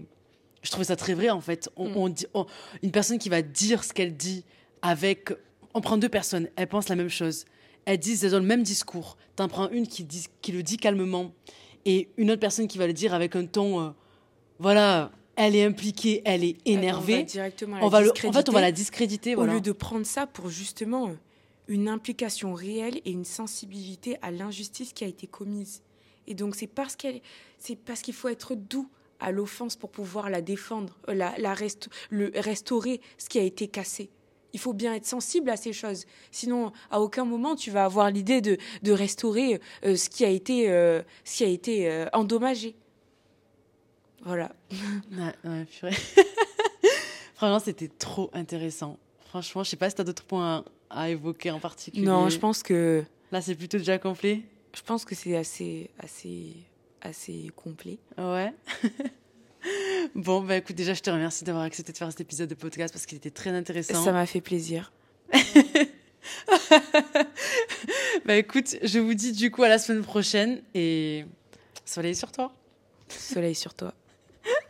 je trouvais ça très vrai, en fait. On,
Mm.
on dit, on- une personne qui va dire ce qu'elle dit avec. On prend deux personnes, elles pensent la même chose. Elles disent, elles ont le même discours. T'en prends une qui, dit, qui le dit calmement et une autre personne qui va le dire avec un ton. euh, voilà, elle est impliquée, elle est
On va
énervée.
directement la
On va le, en fait, on va la discréditer.
au lieu de prendre ça pour justement une implication réelle et une sensibilité à l'injustice qui a été commise. Et donc c'est parce qu'elle, c'est parce qu'il faut être doux à l'offense pour pouvoir la défendre, euh, la, le, restaurer ce qui a été cassé. Il faut bien être sensible à ces choses. Sinon, à aucun moment, tu vas avoir l'idée de, de restaurer euh, ce qui a été, euh, ce qui a été euh, endommagé. Voilà.
Ouais, purée. Franchement, c'était trop intéressant. Franchement, je sais pas si tu as d'autres points à, à évoquer en particulier.
Non, je pense que
Là, c'est plutôt déjà complet.
Je pense que c'est assez, assez, assez complet.
Ouais. bon, bah écoute, déjà, je te remercie d'avoir accepté de faire cet épisode de podcast parce qu'il était très intéressant.
Ça m'a fait plaisir.
Bah écoute, je vous dis du coup à la semaine prochaine et soleil sur toi.
Soleil sur toi.